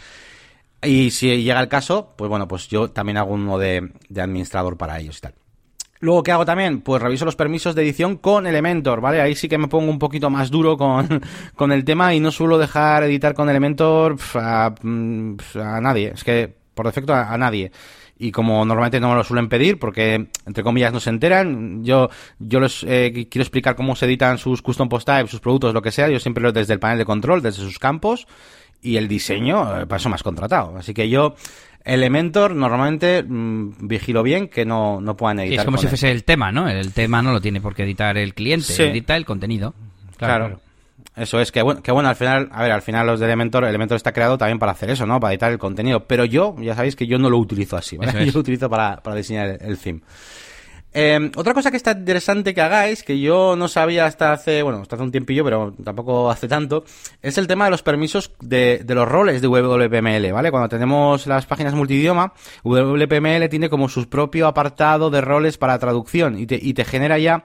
Y si llega el caso, pues bueno, pues yo también hago uno de administrador para ellos y tal. Luego, ¿qué hago también? Pues reviso los permisos de edición con Elementor, ¿vale? Ahí sí que me pongo un poquito más duro con, con el tema y no suelo dejar editar con Elementor mm, a nadie. Es que, por defecto, a, a nadie. Y como normalmente no me lo suelen pedir, porque entre comillas no se enteran, yo, yo les eh, quiero explicar cómo se editan sus custom post types, sus productos, lo que sea, yo siempre lo desde el panel de control, desde sus campos, y el diseño, eh, para eso me has contratado. Así que yo, Elementor, normalmente mm, vigilo bien que no, no puedan Sí, editar. es como si él. fuese el tema, ¿no? El tema no lo tiene por qué editar el cliente, Sí. edita el contenido. Claro. Eso es que bueno, que bueno, al final, a ver, al final los de Elementor, Elementor está creado también para hacer eso, ¿no? Para editar el contenido. Pero yo, ya sabéis que yo no lo utilizo así, ¿vale? Yo lo utilizo para, para diseñar el, el theme. Eh, otra cosa que está interesante que hagáis, que yo no sabía hasta hace, bueno, hasta hace un tiempillo, pero tampoco hace tanto, es el tema de los permisos de, de los roles de WPML, ¿vale? Cuando tenemos las páginas multidioma, WPML tiene como su propio apartado de roles para traducción y te, y te genera ya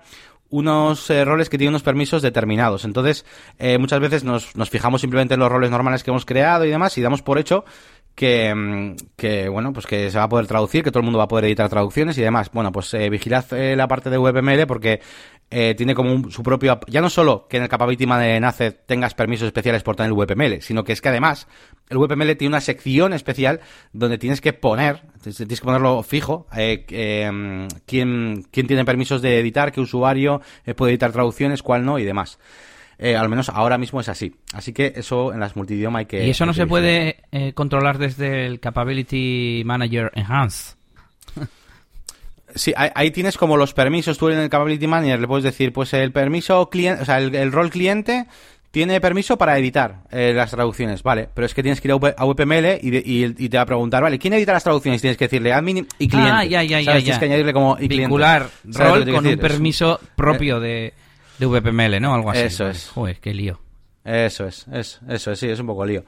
unos eh, roles que tienen unos permisos determinados. Entonces, eh, muchas veces nos, nos fijamos simplemente en los roles normales que hemos creado y demás y damos por hecho que, mm, que, bueno, pues que se va a poder traducir, que todo el mundo va a poder editar traducciones y demás. Bueno, pues eh, vigilad eh, la parte de WebML porque eh, tiene como un- su propio, ya no solo que en el Capability de NACE tengas permisos especiales por tener el sino que es que además el WebML tiene una sección especial donde tienes que poner, tienes que ponerlo fijo, eh, eh, quién, quién tiene permisos de editar, qué usuario eh, puede editar traducciones, cuál no y demás. Eh, al menos ahora mismo es así. Así que eso en las multidioma hay que... y eso no se puede eh, controlar desde el Capability Manager Enhance. Sí, ahí, ahí tienes como los permisos, tú en el Capability Manager le puedes decir, pues el permiso cliente, o sea, el, el rol cliente tiene permiso para editar eh, las traducciones, vale, pero es que tienes que ir a, VPML y, de- y- y te va a preguntar, vale, ¿quién edita las traducciones? Tienes que decirle admin y cliente. Ah, ya, ya, ya, ¿sabes? ya. Tienes que añadirle como y. Vincular ¿Sabes lo que rol con un permiso propio de, de VPML, ¿no? Algo así. Eso es. Joder, qué lío. Eso es, es, eso es, sí, es un poco lío.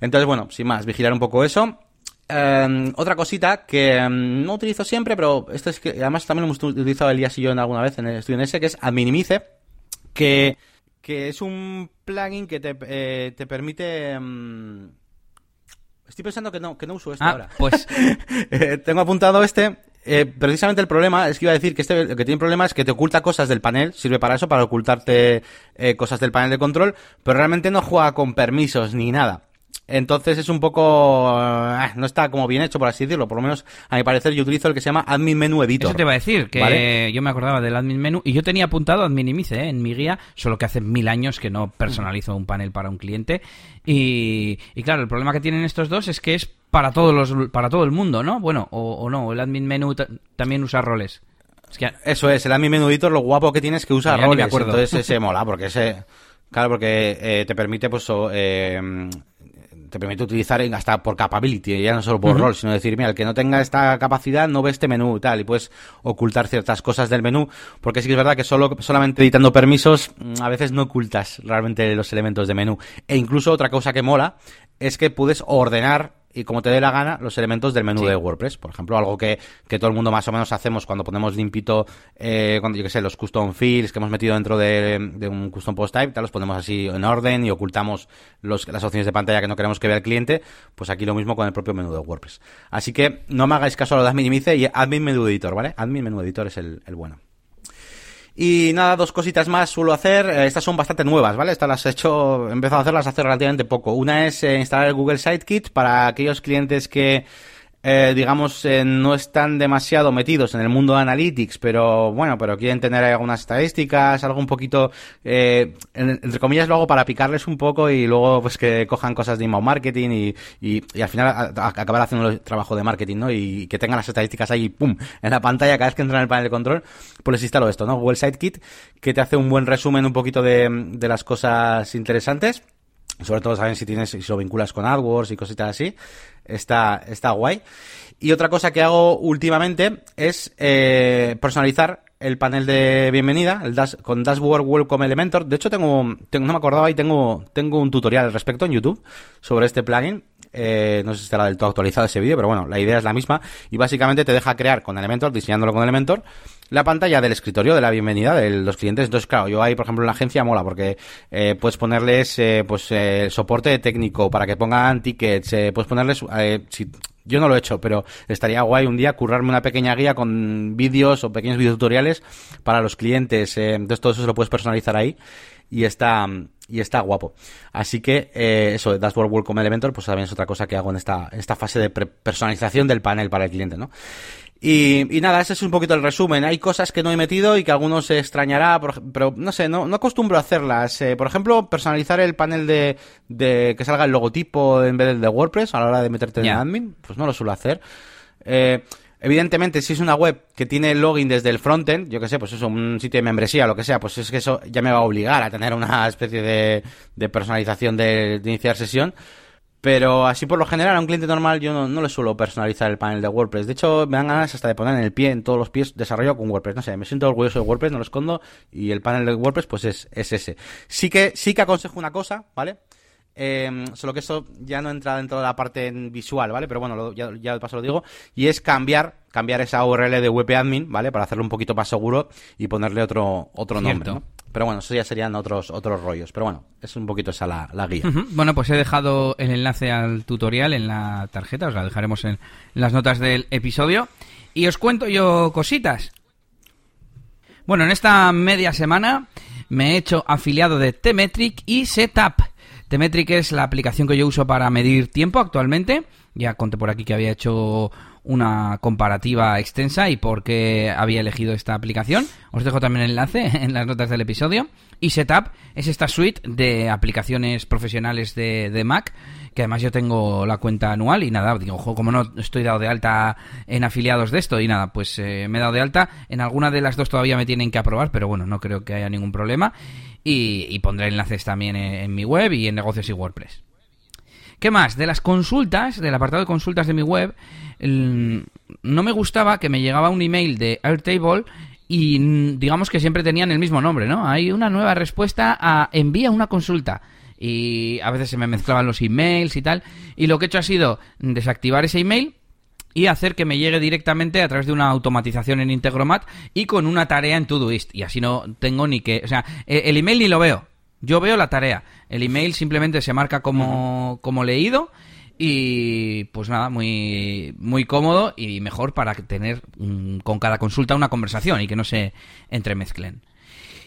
Entonces, bueno, sin más, vigilar un poco eso. Eh, otra cosita que eh, no utilizo siempre, pero esto es que además también lo hemos utilizado Elías y yo en alguna vez en el estudio en ese, que es Adminimice, que, que es un plugin que te, eh, te permite... mm, Estoy pensando que no, que no uso esto Ah, ahora. pues Eh, tengo apuntado este. Eh, precisamente el problema es que iba a decir que este lo que tiene problema es que te oculta cosas del panel, sirve para eso, para ocultarte eh, cosas del panel de control, pero realmente no juega con permisos ni nada. Entonces es un poco... eh, no está como bien hecho, por así decirlo. Por lo menos, a mi parecer, yo utilizo el que se llama Admin Menu Editor. eso te iba a decir, que ¿Vale? yo me acordaba del admin menú y yo tenía apuntado adminimice ¿eh? en mi guía, solo que hace mil años que no personalizo un panel para un cliente. Y, y claro, el problema que tienen estos dos es que es para todos los para todo el mundo, ¿no? Bueno, o, o no, el admin menú ta- también usa roles. Es que Eso es, el Admin Menu Editor, lo guapo que tienes es que usa me roles. acuerdo. Entonces ese mola, porque ese... Claro, porque eh, te permite, pues, o, eh, te permite utilizar hasta por capability, ya no solo por rol, sino decir, mira, el que no tenga esta capacidad no ve este menú y tal, y puedes ocultar ciertas cosas del menú, porque sí que es verdad que solo solamente editando permisos mm, a veces no ocultas realmente los elementos de menú. E incluso otra cosa que mola es que puedes ordenar y como te dé la gana los elementos del menú Sí. de WordPress. Por ejemplo, algo que, que todo el mundo más o menos hacemos cuando ponemos limpito, eh, cuando yo que sé, los custom fields que hemos metido dentro de, de un custom post type, tal, los ponemos así en orden y ocultamos los, las opciones de pantalla que no queremos que vea el cliente. Pues aquí lo mismo con el propio menú de WordPress. Así que no me hagáis caso a lo de Adminimice y Admin Menú Editor, ¿vale? Admin Menú Editor es el, el bueno. Y nada, dos cositas más suelo hacer. Eh, estas son bastante nuevas, ¿vale? Estas las he hecho, he empezado a hacerlas hace relativamente poco. Una es eh, instalar el Google Sitekit para aquellos clientes que, eh, digamos, eh, no están demasiado metidos en el mundo de Analytics, pero bueno, pero quieren tener algunas estadísticas, algo un poquito, eh, en- entre comillas lo hago para picarles un poco y luego pues que cojan cosas de inbound marketing y, y, y al final acabar haciendo el trabajo de marketing, ¿no? Y que tengan las estadísticas ahí, pum, en la pantalla cada vez que entran en el panel de control, pues les instalo esto, ¿no? Google Sitekit, que te hace un buen resumen un poquito de, de las cosas interesantes. Sobre todo saben si tienes, si lo vinculas con AdWords y cositas así. Está, está guay. Y otra cosa que hago últimamente es eh, personalizar el panel de bienvenida el dash- con Dashboard Welcome Elementor. De hecho, tengo, tengo, no me acordaba y tengo, tengo un tutorial al respecto en YouTube sobre este plugin. Eh, no sé si estará del todo actualizado ese vídeo, pero bueno, la idea es la misma. Y básicamente te deja crear con Elementor, diseñándolo con Elementor, la pantalla del escritorio de la bienvenida de los clientes. Entonces, claro, yo ahí, por ejemplo, en la agencia mola porque eh, puedes ponerles eh, pues eh, soporte técnico para que pongan tickets, puedes ponerles, si, yo no lo he hecho, pero estaría guay un día currarme una pequeña guía con vídeos o pequeños videotutoriales para los clientes. entonces, todo eso se lo puedes personalizar ahí y está y está guapo. Así que eh, eso, Dashboard Welcome Elementor, pues también es otra cosa que hago en esta, en esta fase de personalización del panel para el cliente, ¿no? Y, y nada, ese es un poquito el resumen. Hay cosas que no he metido y que algunos se extrañará, pero no sé, no, no acostumbro a hacerlas. Eh, por ejemplo, personalizar el panel de, de que salga el logotipo en vez del de WordPress a la hora de meterte en Ya. el admin, pues no lo suelo hacer. Eh, evidentemente, si es una web que tiene login desde el frontend, yo que sé, pues eso, un sitio de membresía, lo que sea, pues es que eso ya me va a obligar a tener una especie de, de personalización de, de iniciar sesión. Pero así por lo general a un cliente normal yo no, no le suelo personalizar el panel de WordPress. De hecho, me dan ganas hasta de poner en el pie, en todos los pies, desarrollo con WordPress. No sé, me siento orgulloso de WordPress, no lo escondo. Y el panel de WordPress pues es, es ese. Sí que, sí que aconsejo una cosa, ¿vale? Eh, solo que eso ya no entra dentro de la parte visual, ¿vale? Pero bueno, lo, ya, ya de paso lo digo. Y es cambiar, cambiar esa URL de WP-Admin, ¿vale? Para hacerlo un poquito más seguro y ponerle otro, otro nombre. Pero bueno, eso ya serían otros, otros rollos. Pero bueno, es un poquito esa la, la guía. Ujú. Bueno, pues he dejado el enlace al tutorial en la tarjeta, os la dejaremos en las notas del episodio. Y os cuento yo cositas. Bueno, en esta media semana me he hecho afiliado de Temetric y Setup. Temetric es la aplicación que yo uso para medir tiempo actualmente. Ya conté por aquí que había hecho una comparativa extensa y por qué había elegido esta aplicación. Os dejo también el enlace en las notas del episodio. Y Setup es esta suite de aplicaciones profesionales de, Mac, que además yo tengo la cuenta anual y nada, digo, ojo, como no estoy dado de alta en afiliados de esto y nada, pues eh, me he dado de alta. En alguna de las dos todavía me tienen que aprobar, pero bueno, no creo que haya ningún problema. Y, y pondré enlaces también en, mi web y en negocios y WordPress. ¿Qué más? De las consultas, del apartado de consultas de mi web, el- no me gustaba que me llegaba un email de Airtable y mm, digamos que siempre tenían el mismo nombre, ¿no? Hay una nueva respuesta a envía una consulta. Y a veces se me mezclaban los emails y tal. Y lo que he hecho ha sido desactivar ese email y hacer que me llegue directamente a través de una automatización en Integromat y con una tarea en Todoist. Y así no tengo ni que... O sea, eh, el email ni lo veo. Yo veo la tarea. El email simplemente se marca como, como leído y pues nada, muy, muy cómodo y mejor para tener con cada consulta una conversación y que no se entremezclen.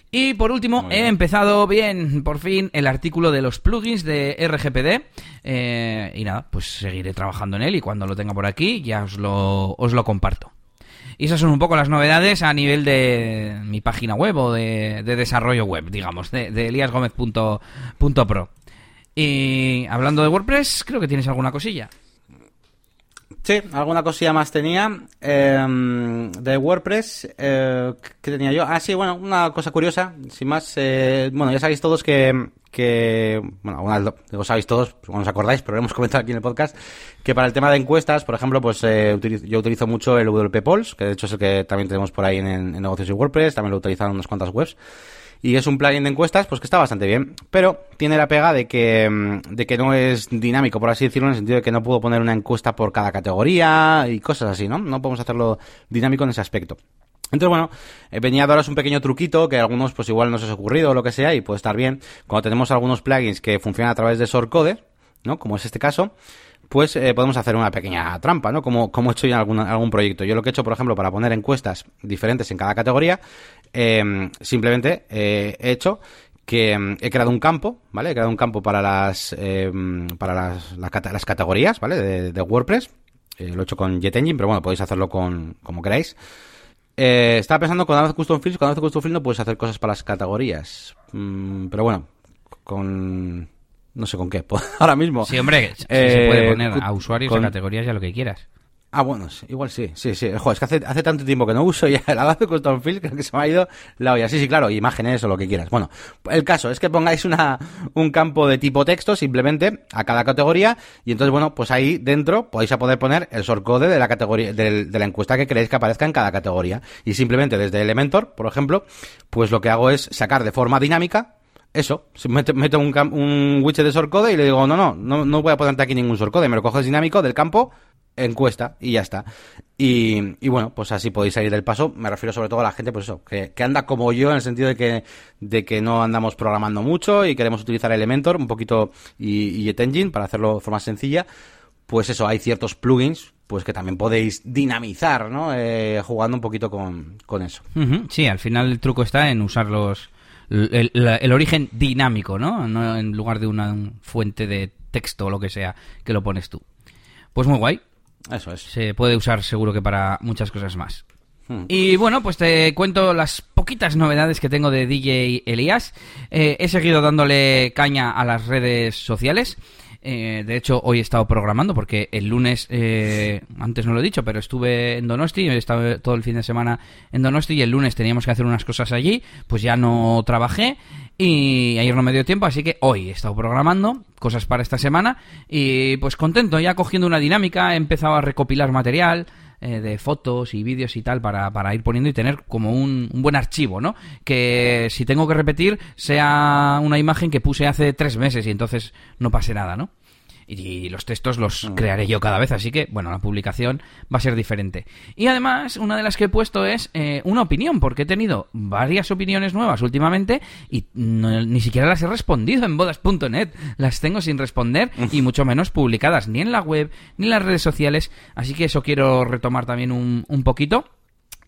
Y por último, he empezado bien, por fin, el artículo de los plugins de RGPD. eh, y nada, pues seguiré trabajando en él y cuando lo tenga por aquí ya os lo, os lo comparto. Y esas son un poco las novedades a nivel de mi página web o de, de desarrollo web, digamos, de, de eliasgomez.pro. Y hablando de WordPress, creo que tienes alguna cosilla. Sí, alguna cosilla más tenía. eh, de WordPress, eh, ¿qué tenía yo? Ah, sí, bueno, una cosa curiosa, sin más. eh, bueno, ya sabéis todos que, que bueno, algunas lo, sabéis todos, no os acordáis, pero lo hemos comentado aquí en el podcast, que para el tema de encuestas, por ejemplo, pues eh, utilizo- yo utilizo mucho el WP Polls, que de hecho es el que también tenemos por ahí en, en negocios y WordPress, también lo utilizan unas cuantas webs. Y es un plugin de encuestas, pues que está bastante bien. Pero tiene la pega de que, mm, de que no es dinámico, por así decirlo, en el sentido de que no puedo poner una encuesta por cada categoría y cosas así, ¿no? No podemos hacerlo dinámico en ese aspecto. Entonces, bueno, eh, venía a daros un pequeño truquito que a algunos pues igual no se os ha ocurrido o lo que sea y puede estar bien. Cuando tenemos algunos plugins que funcionan a través de Shortcode, ¿no? Como es este caso, pues eh, podemos hacer una pequeña trampa, ¿no? Como, como he hecho yo en algún, algún proyecto. Yo lo que he hecho, por ejemplo, para poner encuestas diferentes en cada categoría, eh, simplemente eh, he hecho que mm, he creado un campo, ¿vale? He creado un campo para las eh, para las, las cate- las categorías, ¿vale? De, de WordPress. Eh, lo he hecho con JetEngine, pero bueno, podéis hacerlo con como queráis. Eh, estaba pensando con Advanced Custom Fields, con Advanced Custom Fields no puedes hacer cosas para las categorías. Mm, pero bueno, con... No sé con qué, ahora mismo. Sí, hombre, sí Eh, se puede poner cu- a usuarios, con- a categorías y a lo que quieras. Ah, bueno, igual sí, sí, sí. Joder, es que hace, hace tanto tiempo que no uso ya el Advanced Custom Fields creo que se me ha ido la olla. Sí, sí, claro, imágenes o lo que quieras. Bueno, el caso es que pongáis una, un campo de tipo texto simplemente a cada categoría y entonces, bueno, pues ahí dentro podéis a poder poner el shortcode de la categoría, del- de la encuesta que queréis que aparezca en cada categoría. Y simplemente desde Elementor, por ejemplo, pues lo que hago es sacar de forma dinámica eso, meto, meto un, un widget de shortcode y le digo, no, no, no, no voy a ponerte aquí ningún shortcode, me lo coges dinámico del campo, encuesta y ya está. Y, bueno, pues así podéis salir del paso. Me refiero sobre todo a la gente, pues eso, que, que anda como yo en el sentido de que, de que no andamos programando mucho y queremos utilizar Elementor un poquito y, y JetEngine para hacerlo de forma sencilla. Pues eso, hay ciertos plugins pues que también podéis dinamizar, ¿no? Eh, jugando un poquito con, con eso. Sí, al final el truco está en usar los el, el- el origen dinámico, ¿no? No en lugar de una fuente de texto o lo que sea que lo pones tú. Pues muy guay. Eso es. Se puede usar seguro que para muchas cosas más. Hmm. Y bueno, pues te cuento las poquitas novedades que tengo de DJ Elías. Eh, he seguido dándole caña a las redes sociales. Eh, de hecho, hoy he estado programando porque el lunes, eh, antes no lo he dicho, pero estuve en Donosti, he estado todo el fin de semana en Donosti y el lunes teníamos que hacer unas cosas allí, pues ya no trabajé y ayer no me dio tiempo, así que hoy he estado programando cosas para esta semana y pues contento, ya cogiendo una dinámica, he empezado a recopilar material, eh, de fotos y vídeos y tal para, para, ir poniendo y tener como un, un, buen archivo, ¿no? Que si tengo que repetir sea una imagen que puse hace tres meses y entonces no pase nada, ¿no? Y los textos los mm. crearé yo cada vez, así que, bueno, la publicación va a ser diferente. Y además, una de las que he puesto es eh, una opinión, porque he tenido varias opiniones nuevas últimamente y ni siquiera las he respondido en bodas.net, las tengo sin responder y mucho menos publicadas ni en la web ni en las redes sociales, así que eso quiero retomar también un, un poquito.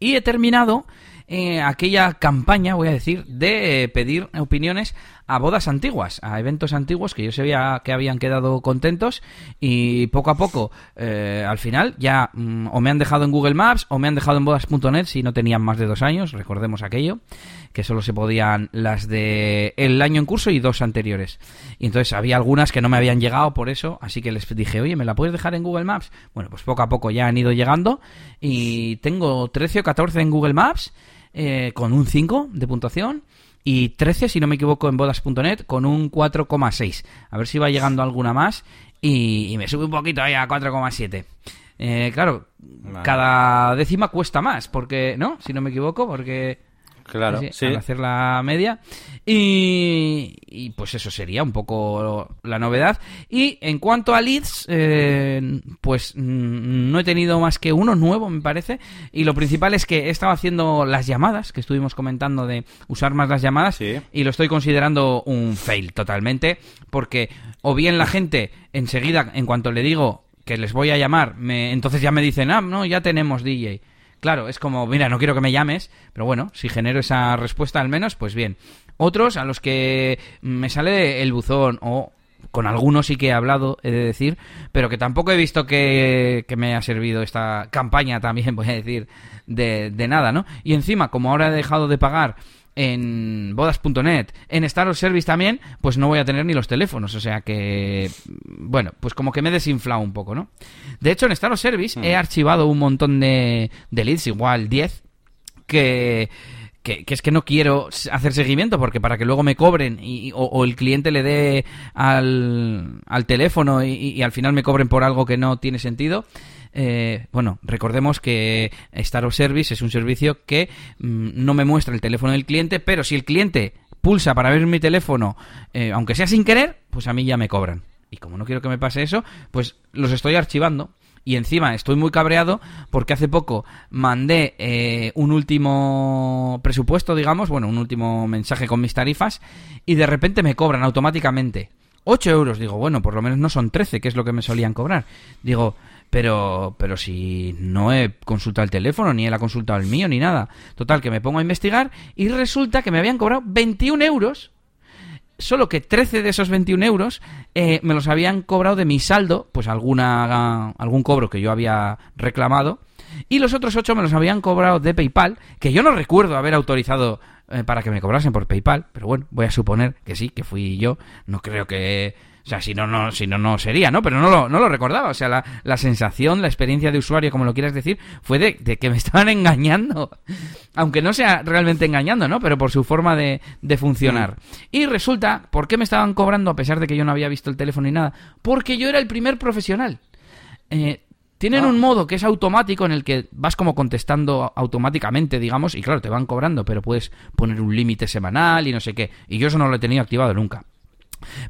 Y he terminado eh, aquella campaña, voy a decir, de eh, pedir opiniones a bodas antiguas, a eventos antiguos que yo sabía que habían quedado contentos y poco a poco, eh, al final, ya mm, o me han dejado en Google Maps o me han dejado en bodas.net si no tenían más de dos años, recordemos aquello, que solo se podían las de el año en curso y dos anteriores. Y entonces había algunas que no me habían llegado por eso, así que les dije, oye, ¿me la puedes dejar en Google Maps? Bueno, pues poco a poco ya han ido llegando y tengo 13 o 14 en Google Maps eh, con un 5 de puntuación y 13, si no me equivoco, en bodas.net con un 4,6. A ver si va llegando alguna más y, me sube un poquito ahí a 4,7. Eh, claro, cada décima cuesta más, porque, ¿no? Si no me equivoco, porque Claro, sí. hacer la media. Y, pues eso sería un poco la novedad. Y en cuanto a leads, eh, pues mm, no he tenido más que uno nuevo, me parece. Y lo principal es que he estado haciendo las llamadas, que estuvimos comentando de usar más las llamadas. Y lo estoy considerando un fail totalmente. Porque o bien la gente enseguida, en cuanto le digo que les voy a llamar, me, entonces ya me dicen, ah, no, ya tenemos DJ. Claro, es como, mira, no quiero que me llames, pero bueno, si genero esa respuesta al menos, pues bien. Otros a los que me sale el buzón o con algunos sí que he hablado, he de decir, pero que tampoco he visto que, que me ha servido esta campaña también, voy a decir, de, de nada, ¿no? Y encima, como ahora he dejado de pagar en bodas.net, en Star Service también, pues no voy a tener ni los teléfonos. O sea que, bueno, pues como que me he desinflado un poco, ¿no? De hecho, en Star Service he mm. archivado un montón de, de leads, igual 10, que... Que, es que no quiero hacer seguimiento porque para que luego me cobren y, o, el cliente le dé al, al teléfono y, al final me cobren por algo que no tiene sentido, eh, bueno, recordemos que Star Service es un servicio que mm, no me muestra el teléfono del cliente, pero si el cliente pulsa para ver mi teléfono, eh, aunque sea sin querer, pues a mí ya me cobran. Y como no quiero que me pase eso, pues los estoy archivando. Y encima estoy muy cabreado porque hace poco mandé eh, un último presupuesto, digamos, bueno, un último mensaje con mis tarifas y de repente me cobran automáticamente 8 euros. Digo, bueno, por lo menos no son 13, que es lo que me solían cobrar. Digo, pero, pero si no he consultado el teléfono, ni él ha consultado el mío, ni nada. Total, que me pongo a investigar y resulta que me habían cobrado 21 euros. Solo que 13 de esos 21 euros eh, me los habían cobrado de mi saldo, pues alguna, algún cobro que yo había reclamado. Y los otros 8 me los habían cobrado de PayPal, que yo no recuerdo haber autorizado eh, para que me cobrasen por PayPal. Pero bueno, voy a suponer que sí, que fui yo. No creo que o sea, si no, no, si no, no sería, ¿no? Pero no lo, no lo recordaba. O sea, la, la sensación, la experiencia de usuario, como lo quieras decir, fue de, que me estaban engañando. Aunque no sea realmente engañando, ¿no? Pero por su forma de, de funcionar. Mm. Y resulta, ¿por qué me estaban cobrando a pesar de que yo no había visto el teléfono ni nada? Porque yo era el primer profesional. Eh, tienen un ah. modo que es automático en el que vas como contestando automáticamente, digamos, y claro, te van cobrando, pero puedes poner un límite semanal y no sé qué. Y yo eso no lo he tenido activado nunca.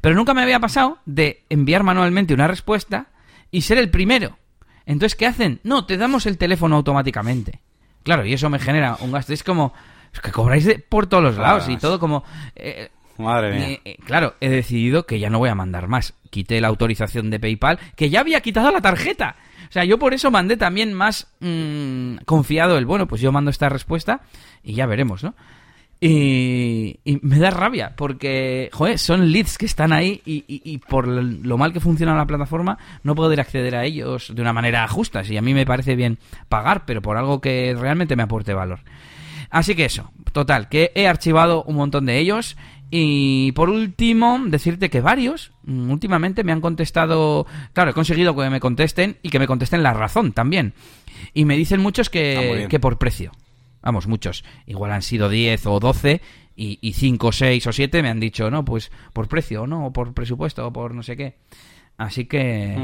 Pero nunca me había pasado de enviar manualmente una respuesta y ser el primero. Entonces, ¿qué hacen? No, te damos el teléfono automáticamente. Claro, y eso me genera un gasto. Es como, es que cobráis por todos los lados y todo como... Eh, Madre mía. Eh, claro, he decidido que ya no voy a mandar más. Quité la autorización de PayPal, que ya había quitado la tarjeta. O sea, yo por eso mandé también más mm, confiado el, bueno, pues yo mando esta respuesta y ya veremos, ¿no? Y, me da rabia porque, joder, son leads que están ahí y, por lo mal que funciona la plataforma no poder acceder a ellos de una manera justa. Si a mí me parece bien pagar, pero por algo que realmente me aporte valor. Así que eso, total, que he archivado un montón de ellos Y por último, decirte que varios mm, últimamente me han contestado, claro, he conseguido que me contesten y que me contesten la razón también. Y me dicen muchos que, que por precio. Vamos, muchos. Igual han sido 10 o 12 y, 5, 6 o 7 me han dicho, no, pues por precio, no, o por presupuesto, o por no sé qué. Así que,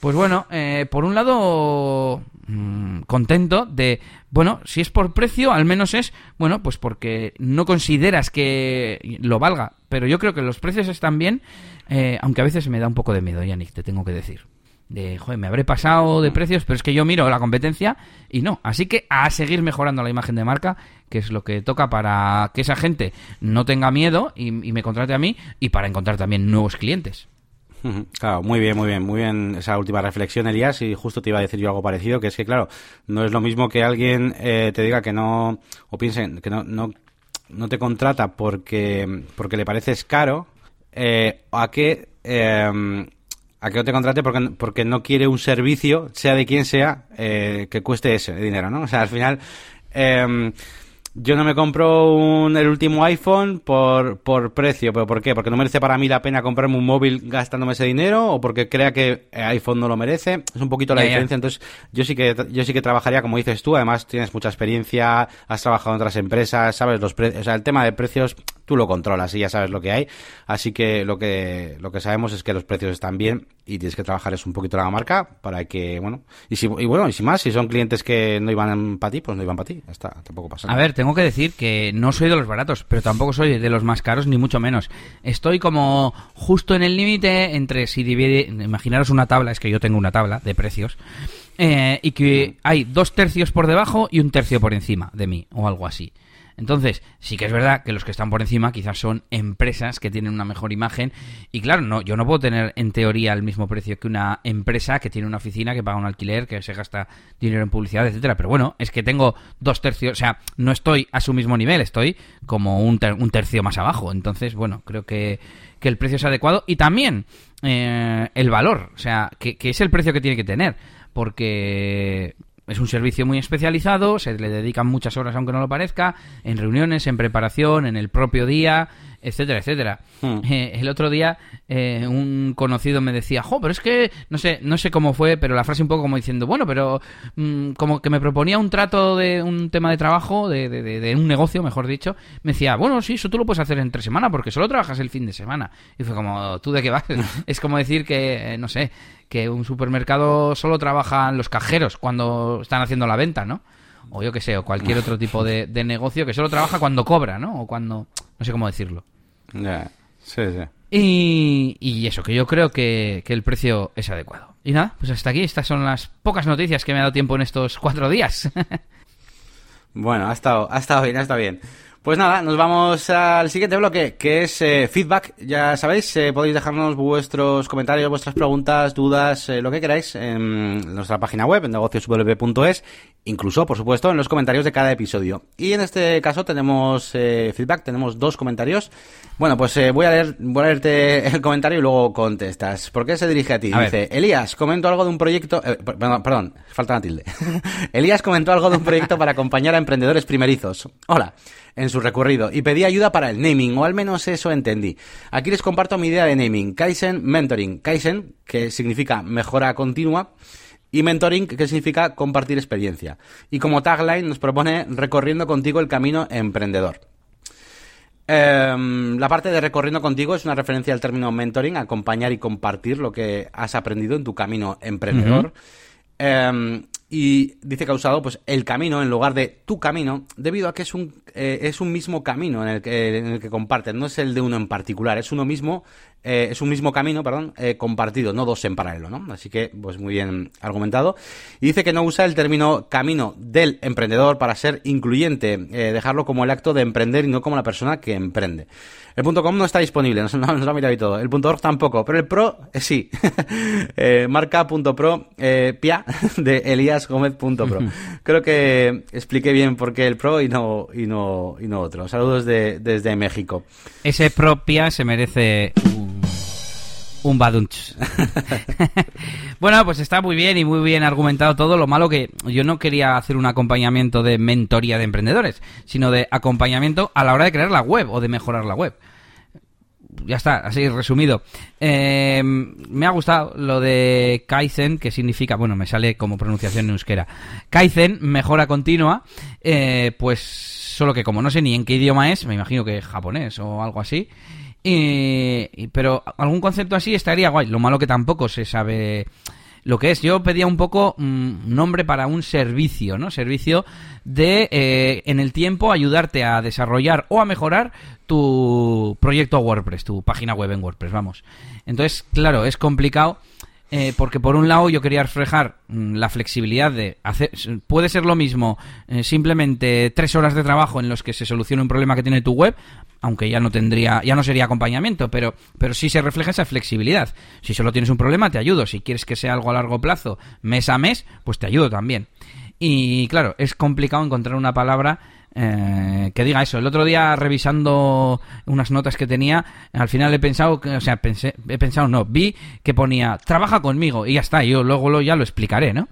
pues bueno, eh, por un lado, mm, contento de, bueno, si es por precio, al menos es, bueno, pues porque no consideras que lo valga. Pero yo creo que los precios están bien, eh, aunque a veces me da un poco de miedo, Yannick, te tengo que decir de, joder, me habré pasado de precios, pero es que yo miro la competencia y no. Así que a seguir mejorando la imagen de marca, que es lo que toca para que esa gente no tenga miedo y, me contrate a mí y para encontrar también nuevos clientes. Claro, muy bien, muy bien, muy bien esa última reflexión, Elías, y justo te iba a decir yo algo parecido, que es que, claro, no es lo mismo que alguien eh, te diga que no, o piensen que no, no, no te contrata porque, porque le pareces caro, eh, a que eh, a que no te contrate porque, porque no quiere un servicio, sea de quien sea, eh, que cueste ese dinero, ¿no? O sea, al final, eh, yo no me compro un, el último iPhone por, por precio, pero ¿por qué? Porque no merece para mí la pena comprarme un móvil gastándome ese dinero o porque crea que iPhone no lo merece. Es un poquito la diferencia. Entonces, yo sí que yo sí que trabajaría como dices tú. Además, tienes mucha experiencia, has trabajado en otras empresas, sabes los precios. O sea, el tema de precios tú lo controlas y ya sabes lo que hay. Así que lo que lo que sabemos es que los precios están bien y tienes que trabajar es un poquito la marca para que, bueno, y si y bueno, y si más, si son clientes que no iban para ti, pues no iban para ti. Ya está, tampoco pasa nada. A ver, tengo que decir que no soy de los baratos, pero tampoco soy de los más caros, ni mucho menos. Estoy como justo en el límite entre si divide. Imaginaros una tabla, es que yo tengo una tabla de precios, eh, y que hay dos tercios por debajo y un tercio por encima de mí, o algo así. Entonces, sí que es verdad que los que están por encima quizás son empresas que tienen una mejor imagen. Y claro, no, yo no puedo tener en teoría el mismo precio que una empresa que tiene una oficina, que paga un alquiler, que se gasta dinero en publicidad, etcétera. Pero bueno, es que tengo dos tercios, o sea, no estoy a su mismo nivel, estoy como un, tercio más abajo. Entonces, bueno, creo que, el precio es adecuado. Y también eh, el valor, o sea, que es el precio que tiene que tener. Porque es un servicio muy especializado, se le dedican muchas horas aunque no lo parezca, en reuniones, en preparación, en el propio día, etcétera, etcétera. Hmm. Eh, el otro día eh, un conocido me decía, jo, pero es que no sé, no sé cómo fue, pero la frase un poco como diciendo, bueno, pero mm, como que me proponía un trato de un tema de trabajo, de, de, un negocio, mejor dicho, me decía, bueno, sí, eso tú lo puedes hacer entre semana porque solo trabajas el fin de semana. Y fue como, ¿tú de qué vas? es como decir que, eh, no sé, que un supermercado solo trabajan los cajeros cuando están haciendo la venta, ¿no? O yo qué sé, o cualquier otro tipo de, negocio que solo trabaja cuando cobra, ¿no? O cuando... no sé cómo decirlo. Ya, sí, sí. Y, y, eso, que yo creo que, que, el precio es adecuado. Y nada, pues hasta aquí. Estas son las pocas noticias que me ha dado tiempo en estos cuatro días. bueno, ha estado, ha estado bien, ha estado bien. Pues nada, nos vamos al siguiente bloque, que es eh, feedback. Ya sabéis, eh, podéis dejarnos vuestros comentarios, vuestras preguntas, dudas, eh, lo que queráis en nuestra página web, en negocioswp.es, incluso, por supuesto, en los comentarios de cada episodio. Y en este caso tenemos feedback, tenemos dos comentarios. Bueno, pues voy, a leer, voy a leerte el comentario y luego contestas. ¿Por qué se dirige a ti? Dice, Elías, comento algo de un proyecto... perdón, perdón, falta una tilde. Elías comentó algo de un proyecto para acompañar a emprendedores primerizos. Hola en su recorrido y pedí ayuda para el naming, o al menos eso entendí. Aquí les comparto mi idea de naming. Kaizen Mentoring. Kaizen, que significa mejora continua, y mentoring, que significa compartir experiencia. Y como tagline nos propone recorriendo contigo el camino emprendedor. Em, la parte de recorriendo contigo es una referencia al término mentoring, acompañar y compartir lo que has aprendido en tu camino emprendedor. Em, y dice que ha usado pues el camino en lugar de tu camino debido a que es un eh, es un mismo camino en el que en el que comparten no es el de uno en particular es uno mismo eh, es un mismo camino perdón eh, compartido no dos en paralelo no así que pues muy bien argumentado. Y dice que no usa el término camino del emprendedor para ser incluyente dejarlo como el acto de emprender y no como la persona que emprende el .com no está disponible, nos, nos lo ha mirado y todo. El .org tampoco, pero el Pro eh, sí. eh, marca.pro eh, pia de eliasgomez.pro. Creo que expliqué bien por qué el Pro y no y no y no otro. Saludos de, desde México. Ese propia se merece un, un badunch. bueno, pues está muy bien y muy bien argumentado todo. Lo malo que yo no quería hacer un acompañamiento de mentoría de emprendedores, sino de acompañamiento a la hora de crear la web o de mejorar la web. ya está, así resumido. Eh, me ha gustado lo de Kaizen, que significa, bueno, me sale como pronunciación en. Kaizen, mejora continua, eh, pues solo que como no sé ni en qué idioma es, me imagino que japonés o algo así. Pero algún concepto así estaría guay. Lo malo que tampoco se sabe lo que es. Yo pedía un poco un nombre para un servicio, ¿no? Servicio de, eh, en el tiempo, ayudarte a desarrollar o a mejorar tu proyecto WordPress, tu página web en WordPress, vamos. Entonces, claro, es complicado. Eh, porque por un lado yo quería reflejar mm, la flexibilidad de hacer puede ser lo mismo eh, simplemente tres horas de trabajo en los que se solucione un problema que tiene tu web aunque ya no tendría, ya no sería acompañamiento, pero, pero sí se refleja esa flexibilidad. Si solo tienes un problema, te ayudo. Si quieres que sea algo a largo plazo, mes a mes, pues te ayudo también. Y claro, es complicado encontrar una palabra eh, que diga eso. El otro día revisando unas notas que tenía, al final he pensado, que, o sea, pensé, he pensado, no, vi que ponía, trabaja conmigo y ya está, yo luego lo, ya lo explicaré, ¿no?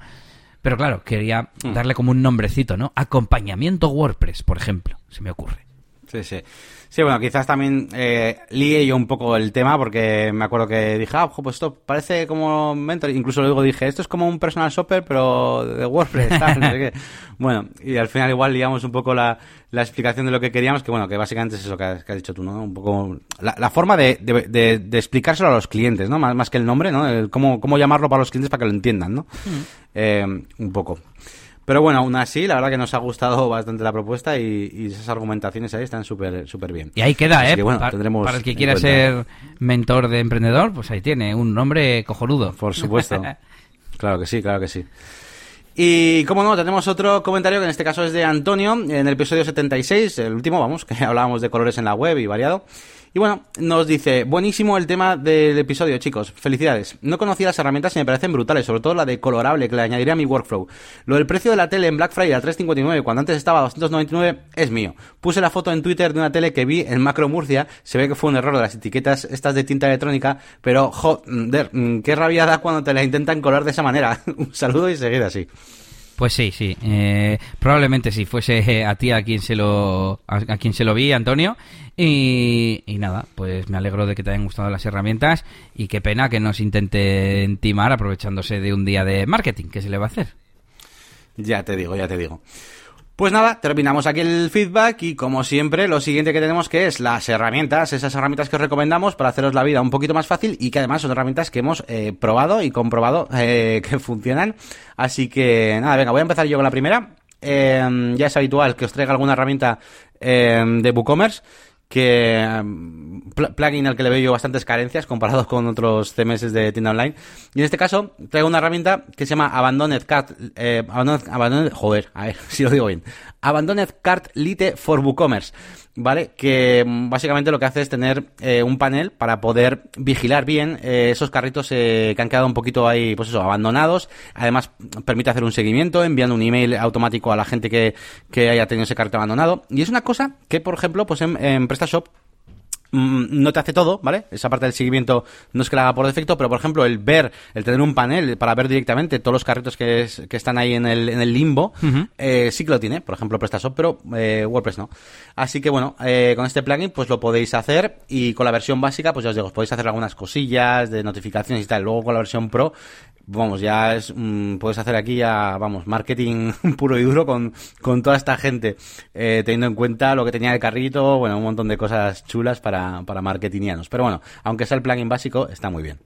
Pero claro, quería hmm. darle como un nombrecito, ¿no? Acompañamiento WordPress, por ejemplo, se me ocurre. Sí, sí. Sí, bueno, quizás también eh, lié yo un poco el tema porque me acuerdo que dije, ah, pues esto parece como mentor. Incluso luego dije, esto es como un personal shopper, pero de WordPress, tal, no sé qué. Bueno, y al final igual liamos un poco la, la explicación de lo que queríamos, que bueno, que básicamente es eso que has, dicho tú, ¿no? Un poco la, la forma de, de, de, explicárselo a los clientes, ¿no? Más, más que el nombre, ¿no? El cómo, cómo llamarlo para los clientes para que lo entiendan, ¿no? Mm. Eh, un poco. Pero bueno, aún así, la verdad que nos ha gustado bastante la propuesta y, esas argumentaciones ahí están súper súper bien. Y ahí queda, ¿eh? para, el que quiera ser mentor de emprendedor, pues ahí tiene, un nombre cojonudo. Por supuesto. claro que sí, claro que sí. Y como no, tenemos otro comentario que en este caso es de Antonio, en el episodio 76, el último, vamos, que hablábamos de colores en la web y variado. Y bueno, nos dice, buenísimo el tema del episodio, chicos. Felicidades. No conocía las herramientas y me parecen brutales, sobre todo la de colorable que le añadiré a mi workflow. Lo del precio de la tele en Black Friday a 3.59 cuando antes estaba a 299 es mío. Puse la foto en Twitter de una tele que vi en Macro Murcia. Se ve que fue un error de las etiquetas estas de tinta electrónica, pero joder, mm, qué rabia da cuando te la intentan colar de esa manera. un saludo y seguid así. Pues sí, sí. Eh, probablemente si fuese a ti a quien se lo a, quien se lo vi, Antonio. Y, nada, pues me alegro de que te hayan gustado las herramientas y qué pena que nos intenten timar aprovechándose de un día de marketing. ¿Qué se le va a hacer? Ya te digo, ya te digo. Pues nada, terminamos aquí el feedback y como siempre lo siguiente que tenemos que es las herramientas, esas herramientas que os recomendamos para haceros la vida un poquito más fácil y que además son herramientas que hemos eh, probado y comprobado eh, que funcionan. Así que nada, venga, voy a empezar yo con la primera. Eh, ya es habitual que os traiga alguna herramienta de WooCommerce que um, plugin al que le veo yo bastantes carencias comparados con otros CMS de tienda online. Y en este caso traigo una herramienta que se llama Abandoned Cart, eh, Abandoned, joder, a ver si lo digo bien. Abandoned Cart Lite for WooCommerce. ¿vale? Que mm, básicamente lo que hace es tener eh, un panel para poder vigilar bien eh, esos carritos que han quedado un poquito ahí, pues eso, abandonados. Además, permite hacer un seguimiento, enviando un email automático a la gente que, que haya tenido ese carrito abandonado. Y es una cosa que, por ejemplo, pues en, en está Shop. No te hace todo, ¿vale? Esa parte del seguimiento no es que la haga por defecto, pero por ejemplo el ver, el tener un panel para ver directamente todos los carritos que, que están ahí en el, en el limbo, eh, sí que lo tiene, por ejemplo PrestaShop, pero eh, WordPress no. Así que bueno, eh, con este plugin pues lo podéis hacer y con la versión básica pues ya os digo, podéis hacer algunas cosillas de notificaciones y tal. Luego con la versión Pro vamos, ya es, mm, puedes hacer aquí ya, vamos, marketing puro y duro con, con toda esta gente, eh, teniendo en cuenta lo que tenía el carrito, bueno, un montón de cosas chulas para, para marketingianos. Pero bueno, aunque sea el plugin básico, está muy bien.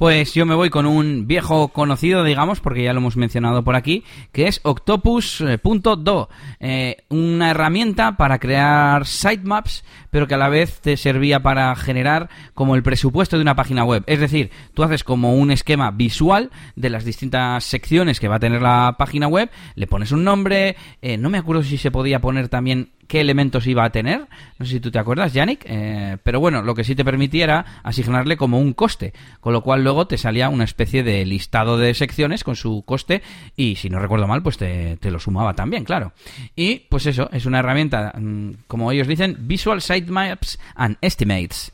Pues yo me voy con un viejo conocido, digamos, porque ya lo hemos mencionado por aquí, que es Octopus.do, eh, una herramienta para crear sitemaps, pero que a la vez te servía para generar como el presupuesto de una página web. Es decir, tú haces como un esquema visual de las distintas secciones que va a tener la página web, le pones un nombre, eh, no me acuerdo si se podía poner también qué elementos iba a tener. No sé si tú te acuerdas, Yannick. Eh, pero bueno, lo que sí te permitía era asignarle como un coste. Con lo cual luego te salía una especie de listado de secciones con su coste. Y si no recuerdo mal, pues te, lo sumaba también, claro. Y pues eso, es una herramienta, mm, como ellos dicen, Visual Sitemaps and Estimates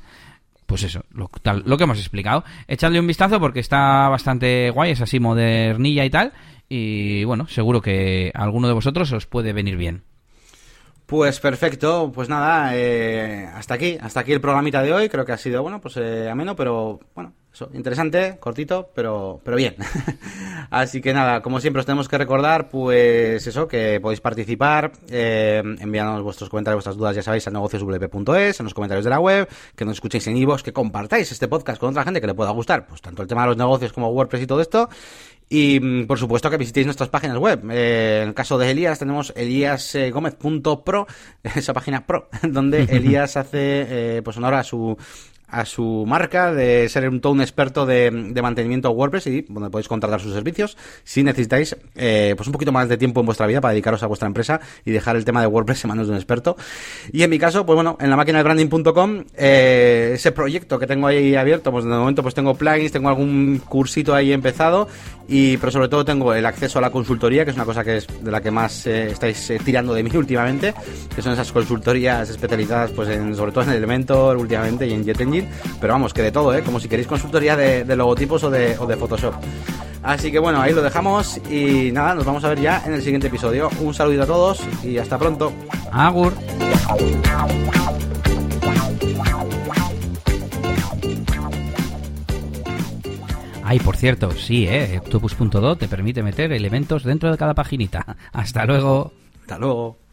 pues eso, lo, lo que hemos explicado. Echadle un vistazo porque está bastante guay, es así modernilla y tal. Y bueno, seguro que a alguno de vosotros os puede venir bien. Pues perfecto, pues nada, eh, hasta aquí, hasta aquí el programita de hoy. Creo que ha sido, bueno, pues eh, ameno, pero bueno, eso, interesante, cortito, pero, pero bien. Así que nada, como siempre os tenemos que recordar, pues eso, que podéis participar, eh, enviándonos vuestros comentarios, vuestras dudas, ya sabéis, a negocioswp.es, en los comentarios de la web, que nos escuchéis en iVoox, que compartáis este podcast con otra gente que le pueda gustar, pues tanto el tema de los negocios como WordPress y todo esto. Y mm, por supuesto que visitéis nuestras páginas web. Eh, en el caso de Elías tenemos eliasgomez.pro, esa página pro, donde Elías hace eh, pues honor a su a su marca de ser un todo un experto de, de mantenimiento WordPress y donde podéis contratar sus servicios si necesitáis eh, pues un poquito más de tiempo en vuestra vida para dedicaros a vuestra empresa y dejar el tema de WordPress en manos de un experto y en mi caso pues bueno en la máquina de branding.com eh, ese proyecto que tengo ahí abierto pues de momento pues tengo plugins tengo algún cursito ahí empezado y pero sobre todo tengo el acceso a la consultoría que es una cosa que es de la que más eh, estáis eh, tirando de mí últimamente que son esas consultorías especializadas pues en, sobre todo en Elementor últimamente y en Jet Engine pero vamos que de todo eh como si queréis consultoría de, de logotipos o de, o de Photoshop. Así que bueno ahí lo dejamos y nada nos vamos a ver ya en el siguiente episodio. Un saludo a todos y hasta pronto. Agur. Ay, por cierto, sí, eh, Octopus.do te permite meter elementos dentro de cada paginita. Hasta luego. hasta luego